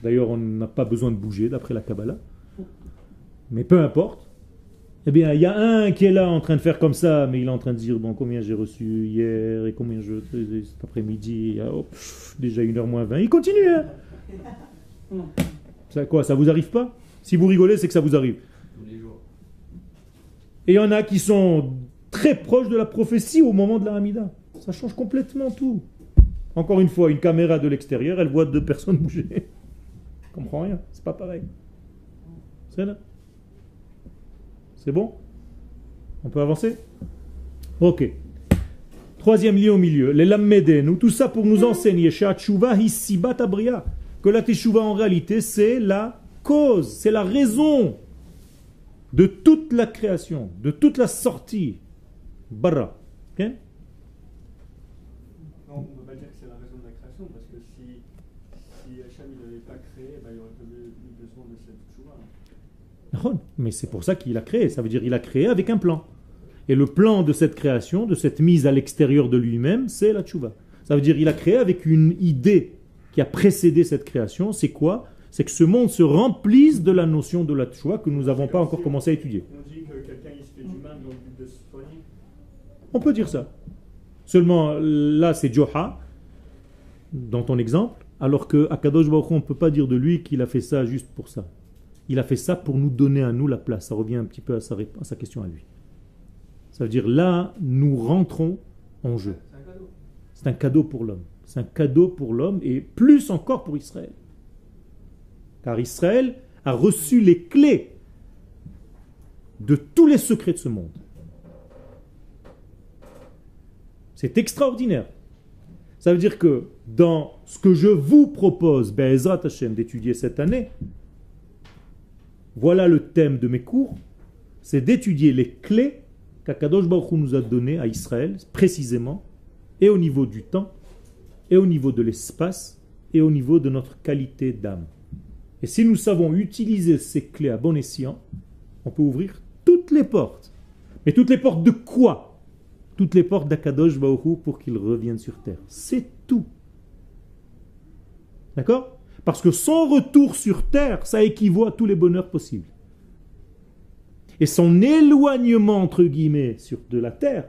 D'ailleurs, on n'a pas besoin de bouger d'après la Kabbalah. Mais peu importe. Eh bien, il y a un qui est là en train de faire comme ça, mais il est en train de dire bon, combien j'ai reçu hier et combien je cet après-midi. Ah, oh, déjà 1h moins 20. Il continue. Hein ça, quoi Ça vous arrive pas? Si vous rigolez, c'est que ça vous arrive. Tous les jours. Et il y en a qui sont très proches de la prophétie au moment de la Hamida. Ça change complètement tout. Encore une fois, une caméra de l'extérieur, elle voit deux personnes (laughs) bouger. Je comprends rien, c'est pas pareil. C'est là. C'est bon? On peut avancer? Ok. Troisième lien au milieu, les lammedenu, tout ça pour nous enseigner, que la teshuva en réalité c'est la cause, c'est la raison de toute la création, de toute la sortie. Barra. Ok Non, on ne peut pas dire que c'est la raison de la création, parce que si, si Hachem ne l'avait pas créé, ben, il n'y aurait pas eu besoin de cette chouva. Mais c'est pour ça qu'il a créé. Ça veut dire qu'il a créé avec un plan. Et le plan de cette création, de cette mise à l'extérieur de lui-même, c'est la tchouva. Ça veut dire qu'il a créé avec une idée qui a précédé cette création. C'est quoi? C'est que ce monde se remplisse de la notion de la tchouva que nous n'avons pas encore commencé à étudier. On dit que quelqu'un il se fait du mal dans le but de se soigner. On peut dire ça. Seulement, là, c'est Joha, dans ton exemple, alors que Akadosh Baruch Hu, on ne peut pas dire de lui qu'il a fait ça juste pour ça. Il a fait ça pour nous donner à nous la place. Ça revient un petit peu à sa, à sa question à lui. Ça veut dire là, nous rentrons en jeu. C'est un cadeau. C'est un cadeau pour l'homme. C'est un cadeau pour l'homme et plus encore pour Israël. Car Israël a reçu les clés de tous les secrets de ce monde. C'est extraordinaire. Ça veut dire que dans ce que je vous propose, Be'ezrat Hashem, d'étudier cette année, voilà le thème de mes cours, c'est d'étudier les clés qu'Akadosh Baruch nous a données à Israël, précisément, et au niveau du temps, et au niveau de l'espace, et au niveau de notre qualité d'âme. Et si nous savons utiliser ces clés à bon escient, on peut ouvrir toutes les portes. Mais toutes les portes de quoi Toutes les portes d'Akadosh Hu pour qu'il revienne sur terre. C'est tout. D'accord? Parce que son retour sur terre, ça équivaut à tous les bonheurs possibles. Et son éloignement, entre guillemets, sur de la terre,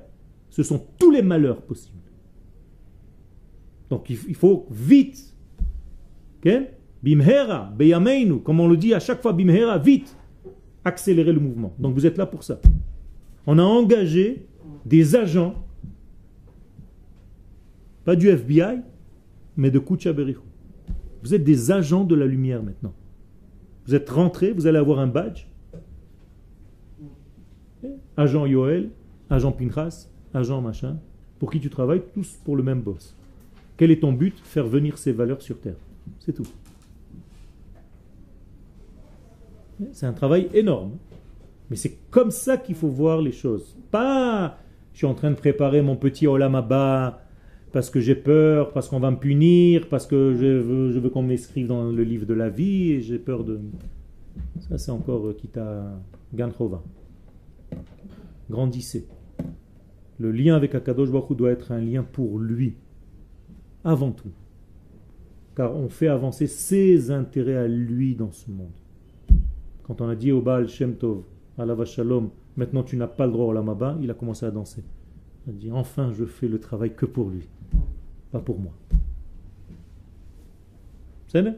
ce sont tous les malheurs possibles. Donc il faut vite, bimhera, beyameinu, comme on le dit à chaque fois, bimhera, vite, accélérer le mouvement. Donc vous êtes là pour ça. On a engagé des agents, pas du FBI, mais de Kucha Berichu. Vous êtes des agents de la lumière maintenant. Vous êtes rentrés, vous allez avoir un badge. Agent Yoel, agent Pinchas, agent machin. Pour qui tu travailles, tous pour le même boss. Quel est ton but? Faire venir ces valeurs sur Terre. C'est tout. C'est un travail énorme. Mais c'est comme ça qu'il faut voir les choses. Pas, suis en train de préparer mon petit Olam Abba parce que j'ai peur, parce qu'on va me punir, parce que je veux, qu'on m'inscrive dans le livre de la vie et j'ai peur de. Ça, c'est encore euh, Kita Ganchova. Grandissez. Le lien avec Akadosh Baruch doit être un lien pour lui, avant tout. Car on fait avancer ses intérêts à lui dans ce monde. Quand on a dit au Baal Shem Tov, Alava Shalom, maintenant tu n'as pas le droit au Lamaba, il a commencé à danser. Il a dit enfin je fais le travail que pour lui, pas pour moi. C'est vrai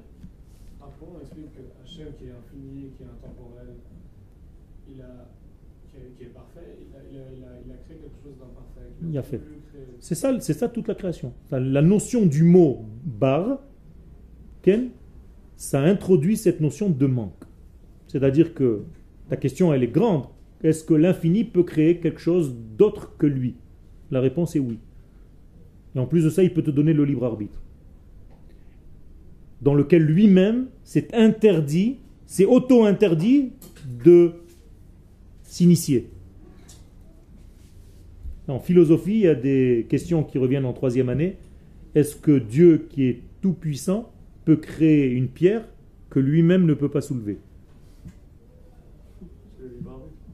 Après, on explique que Hachem, qui est infini, qui est intemporel, il a, qui, est, qui est parfait, il a, il, a, il, a, il a créé quelque chose d'imparfait. Il a fait. C'est ça, c'est ça toute la création. La- La notion du mot bar, Ken, ça introduit cette notion de manque. C'est-à-dire que ta question, elle est grande. Est-ce que l'infini peut créer quelque chose d'autre que lui? La réponse est oui. Et en plus de ça, il peut te donner le libre arbitre. Dans lequel lui-même s'est interdit, s'est auto-interdit de s'initier. En philosophie, il y a des questions qui reviennent en troisième année. Est-ce que Dieu, qui est tout puissant, peut créer une pierre que lui-même ne peut pas soulever C'est le libre arbitre. Ken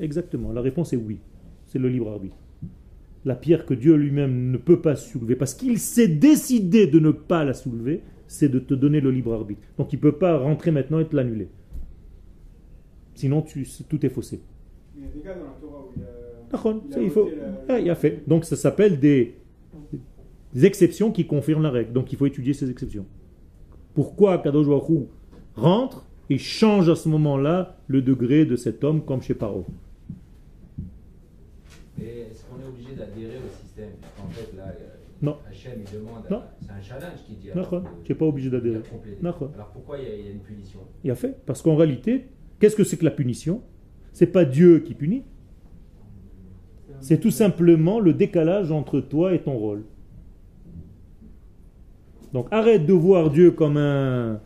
Exactement. La réponse est oui. C'est le libre arbitre. la pierre que Dieu lui-même ne peut pas soulever, parce qu'il s'est décidé de ne pas la soulever, c'est de te donner le libre arbitre. Donc il ne peut pas rentrer maintenant et te l'annuler. Sinon, tu, tout est faussé. Il y a des cas dans la Torah où il y a. D'accord, Il a ça, il faut. la- Ah, il a fait. Donc ça s'appelle des, des exceptions qui confirment la règle. Donc il faut étudier ces exceptions. Pourquoi Kadosh rentre et change à ce moment-là le degré de cet homme comme chez Paro Mais est-ce qu'on est obligé d'adhérer au système? En fait, là, euh, Non. Hachem, il demande. Non. à- C'est un challenge qui dit. Tu n'es pas obligé il d'adhérer. Alors pourquoi il y, a, il y a une punition? Il a fait. Parce qu'en réalité, qu'est-ce que c'est que la punition? C'est pas Dieu qui punit. C'est tout simplement le décalage entre toi et ton rôle. Donc arrête de voir Dieu comme un,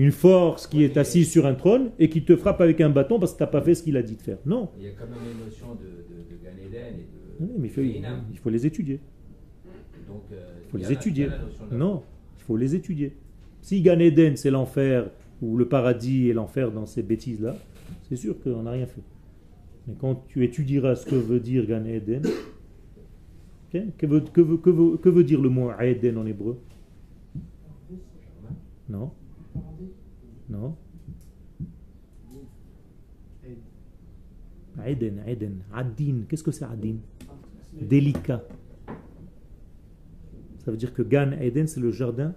une force qui est assise sur un trône et qui te frappe avec un bâton parce que tu n'as pas fait ce qu'il a dit de faire. Non. Il y a quand même les notions de, de, de Gan Eden et de. Oui, mais il faut, il les étudier. Donc, euh, Il faut il les étudier. la Non, il faut les étudier. Si Gan Eden c'est l'enfer ou le paradis et l'enfer dans ces bêtises-là, c'est sûr qu'on n'a rien fait. Mais quand tu étudieras ce que veut dire Gan Eden, ok, que, veut, que, veut, que, veut, que veut dire le mot Eden en hébreu? Non Non? Eden, Eden, Adin, qu'est-ce que c'est Adin? Délicat. Ça veut dire que Gan Eden, c'est le jardin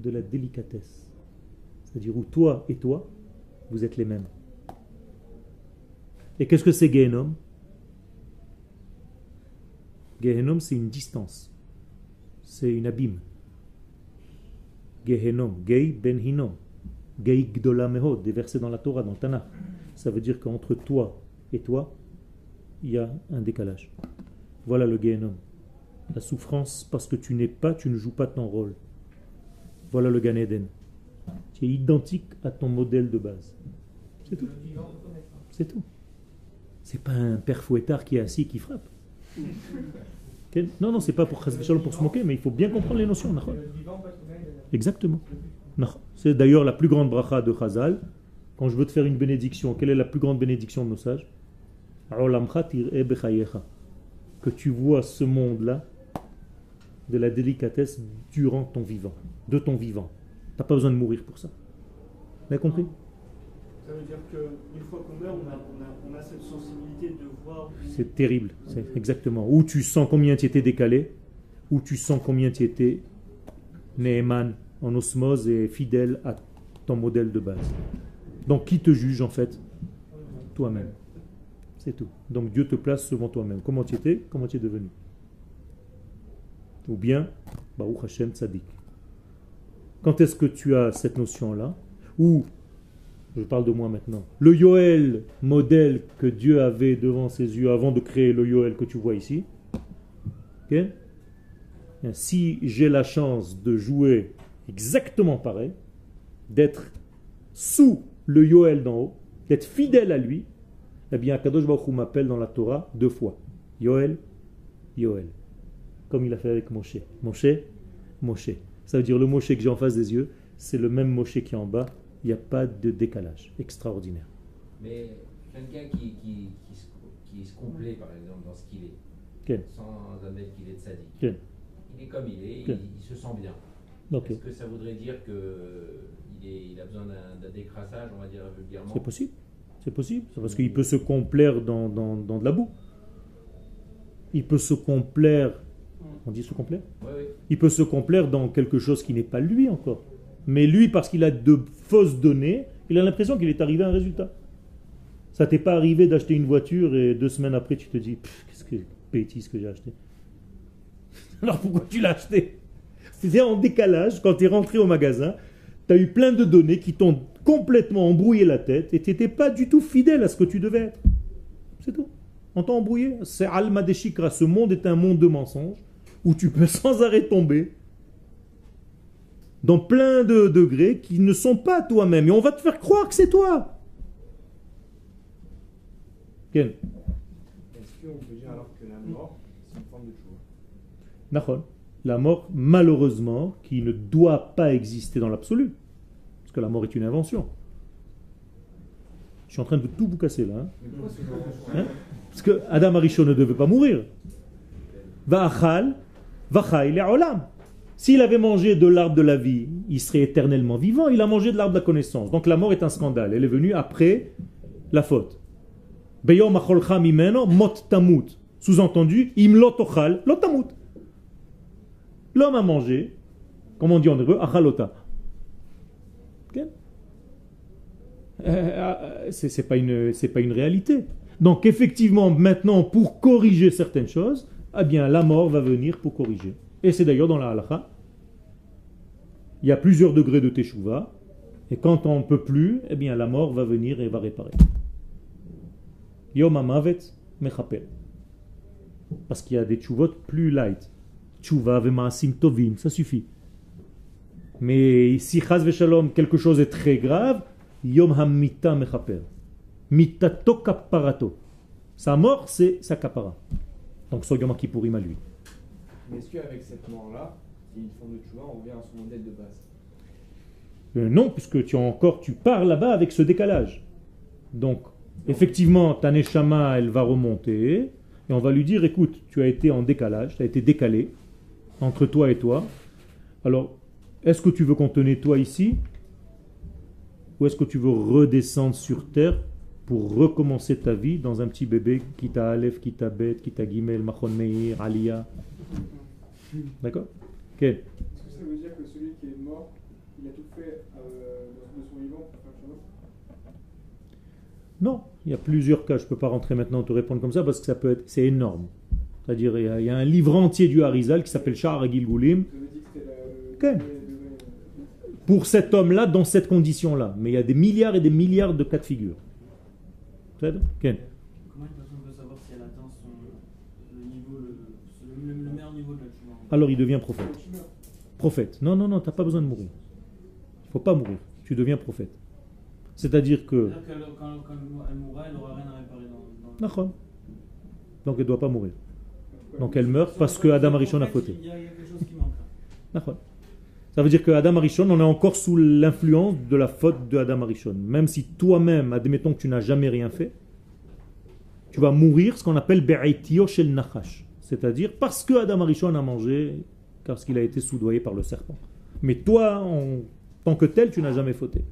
de la délicatesse. C'est-à-dire où toi et toi, vous êtes les mêmes. Et qu'est-ce que c'est Gehenom? Gehenom, c'est une distance. C'est une abîme. Gehenom, Gei ben Hinom. Gei Gdola Mehod, des versets dans la Torah, dans le Tanakh. Ça veut dire qu'entre toi et toi, il y a un décalage. Voilà le Gehenom. La souffrance parce que tu n'es pas, tu ne joues pas ton rôle. Voilà le Gan Eden. Tu es identique à ton modèle de base. C'est tout. C'est tout. C'est pas un père fouettard qui est assis qui frappe. Non, non, c'est pas pour, pour se moquer, mais il faut bien comprendre les notions. Exactement. C'est d'ailleurs la plus grande bracha de Chazal. Quand je veux te faire une bénédiction, quelle est la plus grande bénédiction de nos sages? Que tu vois ce monde-là de la délicatesse durant ton vivant, de ton vivant. Tu n'as pas besoin de mourir pour ça. Vous avez compris? Ça veut dire qu'une fois qu'on meurt, on a, on, a, on a cette sensibilité de voir. C'est terrible, c'est exactement. Où tu sens combien tu étais décalé, où tu sens combien tu étais Neeman, en osmose et fidèle à ton modèle de base. Donc qui te juge en fait? Toi-même. C'est tout. Donc Dieu te place devant toi-même. Comment tu étais? Comment tu es devenu? Ou bien, Baruch Hashem Tzadik. Quand est-ce que tu as cette notion-là? Ou, je parle de moi maintenant, le Yoel modèle que Dieu avait devant ses yeux avant de créer le Yoel que tu vois ici? Si j'ai la chance de jouer exactement pareil, d'être sous le Yoel d'en haut, d'être fidèle à lui, eh bien, Kadosh Baruch Hu m'appelle dans la Torah deux fois. Yoel, Yoel. Comme il a fait avec Moshe. Moshe, Moshe. Ça veut dire le Moshe que j'ai en face des yeux, c'est le même Moshe qui est en bas. Il n'y a pas de décalage. Extraordinaire. Mais quelqu'un qui, qui, qui, se, qui se complaît, par exemple, dans ce qu'il est, Quel? sans admettre qu'il est sadique, Quel? il est comme il est, il se sent bien. Est-ce que ça voudrait dire qu'il il a besoin d'un décrassage, on va dire vulgairement C'est possible. C'est possible. Parce qu'il peut se complaire dans, dans, dans de la boue. Il peut se complaire. On dit se complaire oui. Il peut se complaire dans quelque chose qui n'est pas lui encore. Mais lui, parce qu'il a de fausses données, il a l'impression qu'il est arrivé à un résultat. Ça t'est pas arrivé d'acheter une voiture et deux semaines après tu te dis qu'est-ce que bêtise que j'ai acheté. (laughs) Alors pourquoi tu l'as acheté? C'était en décalage quand tu es rentré au magasin, tu as eu plein de données qui t'ont complètement embrouillé la tête et tu n'étais pas du tout fidèle à ce que tu devais être. C'est tout. On t'a embrouillé. C'est Alma de Shikra. Ce monde est un monde de mensonges où tu peux (laughs) sans arrêt tomber dans plein de degrés qui ne sont pas toi-même. Et on va te faire croire que c'est toi. Ken Est-ce qu'on peut dire alors que la mort, c'est une forme de Nachon. La mort, malheureusement, qui ne doit pas exister dans l'absolu. Parce que la mort est une invention. Je suis en train de tout vous casser là. hein. Invention Hein Parce que Adam Arichon ne devait pas mourir. Va'achal, va'chai le'olam. S'il avait mangé de l'arbre de la vie, il serait éternellement vivant. Il a mangé de l'arbre de la connaissance. Donc la mort est un scandale. Elle est venue après la faute. Beyom acholcha mimeno mot tamut. Sous-entendu, im lo tochal lo tamut. L'homme a mangé, comme on dit en hébreu, achalota. Ok Euh, euh, c'est pas une réalité. Donc effectivement, maintenant, pour corriger certaines choses, eh bien la mort va venir pour corriger. Et c'est d'ailleurs dans la halakha. Il y a plusieurs degrés de teshuva, et quand on ne peut plus, eh bien la mort va venir et va réparer. Yom. Parce qu'il y a des tshuvot plus light. Vemaasim tovim, ça suffit. Mais si veshalom, quelque chose est très grave, Yom Hamita Mechaper. Mitato Kaparato. Sa mort, c'est sa kapara. Donc, sur Yom Kippourim à lui. Mais est-ce qu'avec cette mort-là, a une forme de tchouva, on revient à son modèle de base Euh, non, puisque tu as encore, tu pars là-bas avec ce décalage. Donc, effectivement, ta neshama, elle va remonter, et on va lui dire, écoute, tu as été en décalage, tu as été décalé entre toi et toi. Alors, est-ce que tu veux qu'on te nettoie ici Ou est-ce que tu veux redescendre sur terre pour recommencer ta vie dans un petit bébé qui t'a Aleph, qui t'a Bet, qui t'a Gimel, Machon Meir, Aliyah? D'accord? Ok. Est-ce que ça veut dire que celui qui est mort, il a tout fait euh, de son vivant pour faire quelque chose? Non, il y a plusieurs cas. Je ne peux pas rentrer maintenant te répondre comme ça parce que ça peut être, c'est énorme. C'est-à-dire, il y, a, il y a un livre entier du Harizal qui s'appelle Shah Gilgulim Vous avez dit que c'était la- le. Ok. le- le- pour cet homme-là dans cette condition-là. Mais il y a des milliards et des milliards de cas de figure. C'est bon Ken Comment une personne peut savoir si elle atteint son, le, niveau, le, le- le meilleur niveau de la tchouva Alors il devient prophète. Prophète. Non, non, non, tu n'as pas besoin de mourir. Il ne faut pas mourir. Tu deviens prophète. C'est-à-dire que. C'est-à-dire qu'elle- quand, quand elle mourra, elle n'aura rien à réparer dans. Donc elle ne doit pas mourir. Donc elle meurt parce que Adam Arishon a fauté. Ça veut dire que Adam Arishon, on est encore sous l'influence de la faute de Adam Arishon. Même si toi-même, admettons que tu n'as jamais rien fait, tu vas mourir ce qu'on appelle Be'aitio shel Nachash. C'est-à-dire parce que Adam Arishon a mangé, parce qu'il a été soudoyé par le serpent. Mais toi, en tant que tel, tu n'as jamais fauté.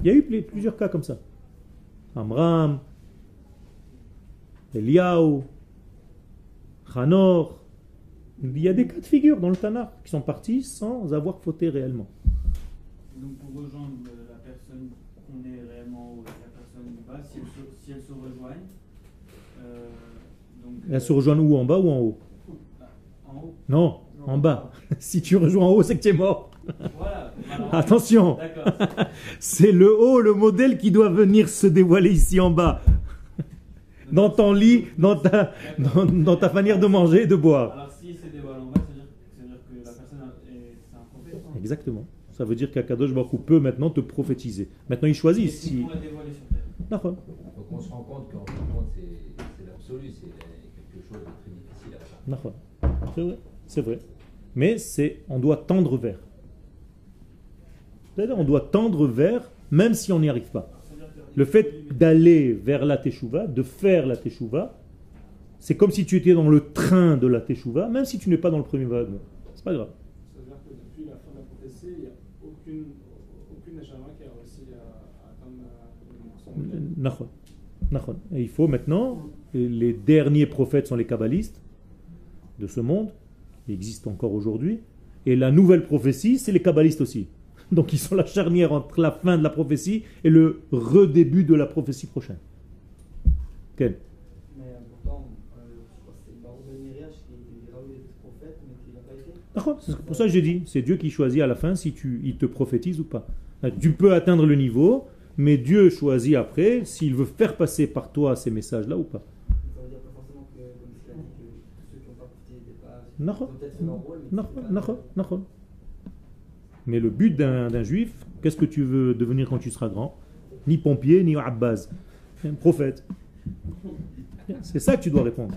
Il y a eu pl- plusieurs cas comme ça. Amram, Eliaou, Hanor, il y a des cas de figure dans le Tanakh qui sont partis sans avoir fauté réellement. Donc pour rejoindre la personne qu'on est réellement ou la personne du bas, si elles se, si elles se rejoignent, euh, donc, Elles se rejoignent où En bas ou en haut? En haut. Non, en bas. (laughs) si tu rejoins en haut, c'est que tu es mort. Voilà. (laughs) Attention, (laughs) c'est le haut, le modèle qui doit venir se dévoiler ici en bas. Dans ton lit, dans ta, dans, dans ta manière de manger et de boire. Alors si c'est des voiles en bas, c'est-à-dire c'est-à-dire que la personne est, un prophète. hein. Exactement. Ça veut dire qu'Akadosh Baruch peut maintenant te prophétiser. Maintenant, il choisit. Si... pour la dévoiler sur terre. D'accord. Donc on se rend compte qu'en fin de compte, c'est l'absolu, c'est quelque chose de très difficile à faire. D'accord. C'est vrai. C'est vrai. Mais c'est, on doit tendre vers. C'est-à-dire, on doit tendre vers, même si on n'y arrive pas. Le fait d'aller vers la teshuva, de faire la teshuva, c'est comme si tu étais dans le train de la teshuva, même si tu n'es pas dans le premier wagon. C'est pas grave. C'est-à-dire que depuis la fin de la prophétie, il n'y a aucune, aucune Neshama qui a réussi à, à atteindre la- son modèle. Nachon. Nachon. Et il faut maintenant, les derniers prophètes sont les kabbalistes de ce monde, qui existent encore aujourd'hui, et la nouvelle prophétie, c'est les kabbalistes aussi. Donc ils sont la charnière entre la fin de la prophétie et le redébut de la prophétie prochaine. Mais euh, pourtant, euh, je crois que c'est pour ça que j'ai dit, c'est Dieu qui choisit à la fin si tu, il te prophétise ou pas. Tu peux atteindre le niveau, mais Dieu choisit après s'il veut faire passer par toi ces messages-là ou pas. Ça veut dire pas mais le but d'un juif, qu'est-ce que tu veux devenir quand tu seras grand? Ni pompier, ni abbaz. Un prophète. C'est ça que tu dois répondre.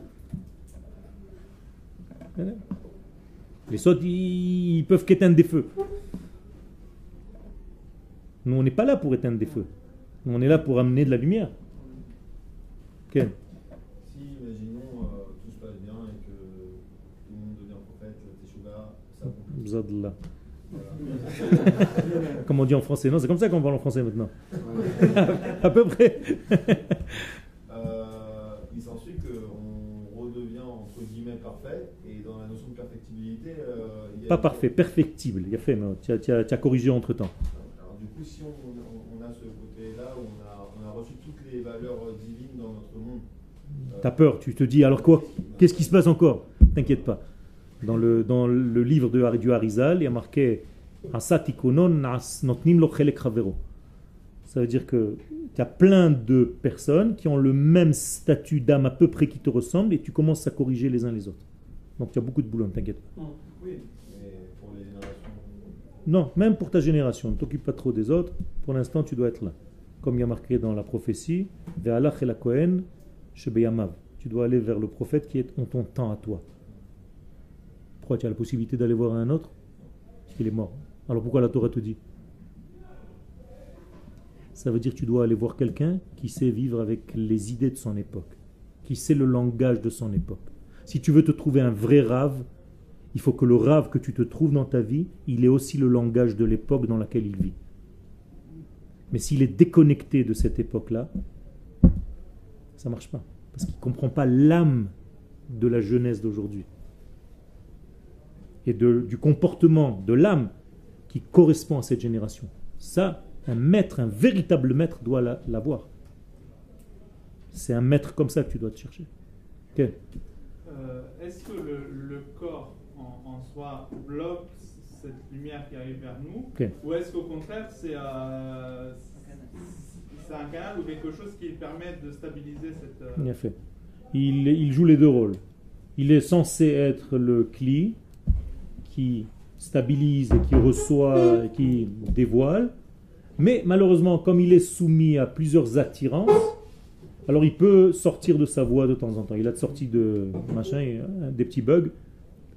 Les sots, ils peuvent qu'éteindre des feux. Nous, on n'est pas là pour éteindre des feux. Nous, on est là pour amener de la lumière. Ok. Si, imaginons, euh, tout se passe bien et que Zadla. (laughs) Comme on dit en français. Non, c'est comme ça qu'on parle en français maintenant. (laughs) à peu près. (laughs) Euh, il s'ensuit qu'on redevient entre guillemets parfait et dans la notion de perfectibilité. euh, il y a Pas parfait, perfectible. Il a fait, mais tu as, tu as- tu as corrigé entre temps. Alors du coup, si on, on- on a ce côté-là on a, on a reçu toutes les valeurs euh, divines dans notre monde, euh, T'as peur, tu te dis alors quoi? Qu'est-ce qui se passe? Encore? T'inquiète pas. Dans le, dans le livre de, du Harizal, il y a marqué Ça veut dire que tu as plein de personnes qui ont le même statut d'âme à peu près qui te ressemble et tu commences à corriger les uns les autres. Donc tu as beaucoup de boulot, ne t'inquiète pas. oui, mais pour les générations. Non, même pour ta génération, ne t'occupe pas trop des autres. Pour l'instant, tu dois être là. Comme il y a marqué dans la prophétie, Ve'alach el Kohen. Tu dois aller vers le prophète qui est en ton temps à toi. Pourquoi tu as la possibilité d'aller voir un autre? Parce qu'il est mort. Alors pourquoi la Torah te dit? Ça veut dire que tu dois aller voir quelqu'un qui sait vivre avec les idées de son époque, qui sait le langage de son époque. Si tu veux te trouver un vrai rave, il faut que le rave que tu te trouves dans ta vie, il ait aussi le langage de l'époque dans laquelle il vit. Mais s'il est déconnecté de cette époque-là, ça marche pas. Parce qu'il ne comprend pas l'âme de la jeunesse d'aujourd'hui. Et du comportement de l'âme qui correspond à cette génération. Ça, un maître, un véritable maître doit la- l'avoir. C'est un maître comme ça que tu dois te chercher. Euh, Est-ce que le, le corps en, en soi bloque cette lumière qui arrive vers nous. Ou est-ce qu'au contraire c'est euh, c'est un canal ou quelque chose qui permet de stabiliser cette. euh, Bien fait. Il, il joue les deux rôles. Il est censé être le cli qui stabilise et qui reçoit, qui dévoile. Mais malheureusement, comme il est soumis à plusieurs attirances, alors il peut sortir de sa voie de temps en temps. Il a sorti de machin, euh, des petits bugs.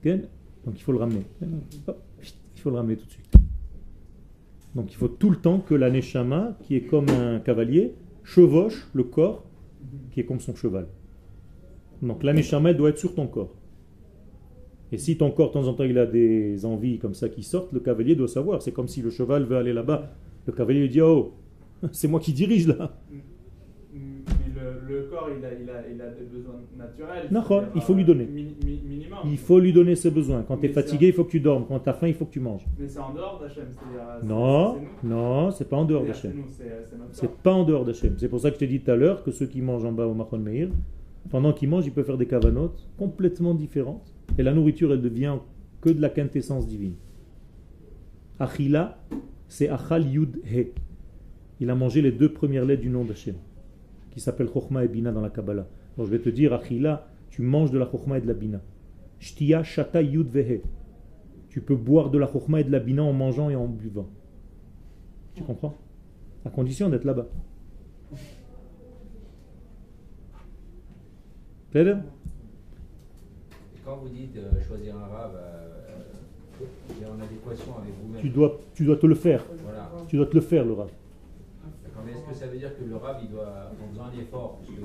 Donc il faut le ramener. Il faut le ramener tout de suite. Donc il faut tout le temps que la Neshama, qui est comme un cavalier, chevauche le corps qui est comme son cheval. Donc la Neshama elle doit être sur ton corps. Et si ton corps, de temps en temps, il a des envies comme ça qui sortent, le cavalier doit savoir. C'est comme si le cheval veut aller là-bas. Le cavalier lui dit Oh, (laughs) c'est moi qui dirige là. Mais le, le corps il a, il, a, il a des besoins naturels. D'accord, il faut lui euh, donner. mi- mi- minimum. Il faut lui donner ses besoins. Quand tu es fatigué, il faut que tu dormes. Quand tu as faim, il faut que tu manges. Mais c'est en dehors d'Hachem. c'est- Non, non, c'est pas en dehors d'Hachem. c'est pas en dehors d'Hachem. C'est pour ça que je t'ai dit tout à l'heure que ceux qui mangent en bas au Machon Meir, pendant qu'ils mangent, ils peuvent faire des cavanotes complètement différentes. Et la nourriture, elle devient que de la quintessence divine. Achila, c'est Achal Yud He. Il a mangé les deux premières lettres du nom d'Hachem, qui s'appelle Chochma et Bina dans la Kabbalah. Donc je vais te dire, Achila, tu manges de la Chochma et de la Bina. Shtia Shata Yud Vehe. Tu peux boire de la Chochma et de la Bina en mangeant et en buvant. Tu comprends? À condition d'être là-bas. Quand vous dites euh, choisir un rave, euh, il est en adéquation avec vous-même. tu dois, tu dois te le faire. Voilà. Tu dois te le faire, le rave. D'accord, mais est-ce que ça veut dire que le rave, il doit, en faisant un effort, parce que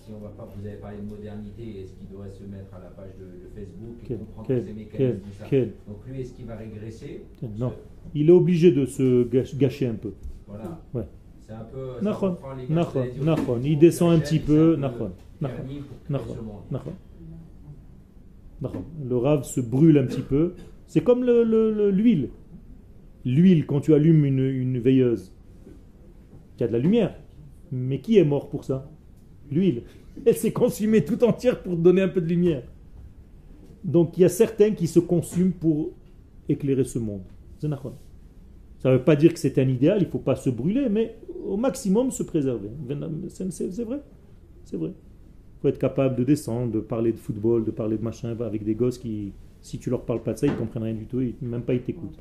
si on va pas, vous avez parlé de modernité, est-ce qu'il doit se mettre à la page de, de Facebook et Quel, comprendre quel, ces mécanismes quel, ça. Donc lui, est-ce qu'il va régresser Non. Il est obligé de se gâch- gâcher un peu. Voilà. Ouais. C'est un peu. ça les gars, Il descend un petit peu. un Nahon, Nahon, permis pour créer Nahon, ce monde. Nahon. Nahon. Le rave se brûle un petit peu. C'est comme le- le- le- l'huile. L'huile, quand tu allumes une, veilleuse, il y a de la lumière. Mais qui est mort pour ça? L'huile. (laughs) Elle s'est consumée tout entière pour donner un peu de lumière. Donc il y a certains qui se consument pour éclairer ce monde. Ça ne veut pas dire que c'est un idéal, il ne faut pas se brûler, mais au maximum se préserver. C'est vrai. C'est vrai être capable de descendre, de parler de football, de parler de machin avec des gosses qui, si tu leur parles pas de ça, ils comprennent rien du tout, ils, même pas ils t'écoutent.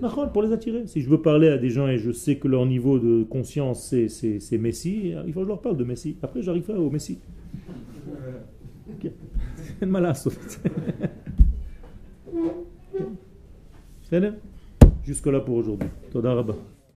Pour, pour les attirer. Si je veux parler à des gens et je sais que leur niveau de conscience c'est, c'est, Messi, il faut que je leur parle de Messi. Après, j'arriverai au Messi. Jusque-là pour aujourd'hui. Toda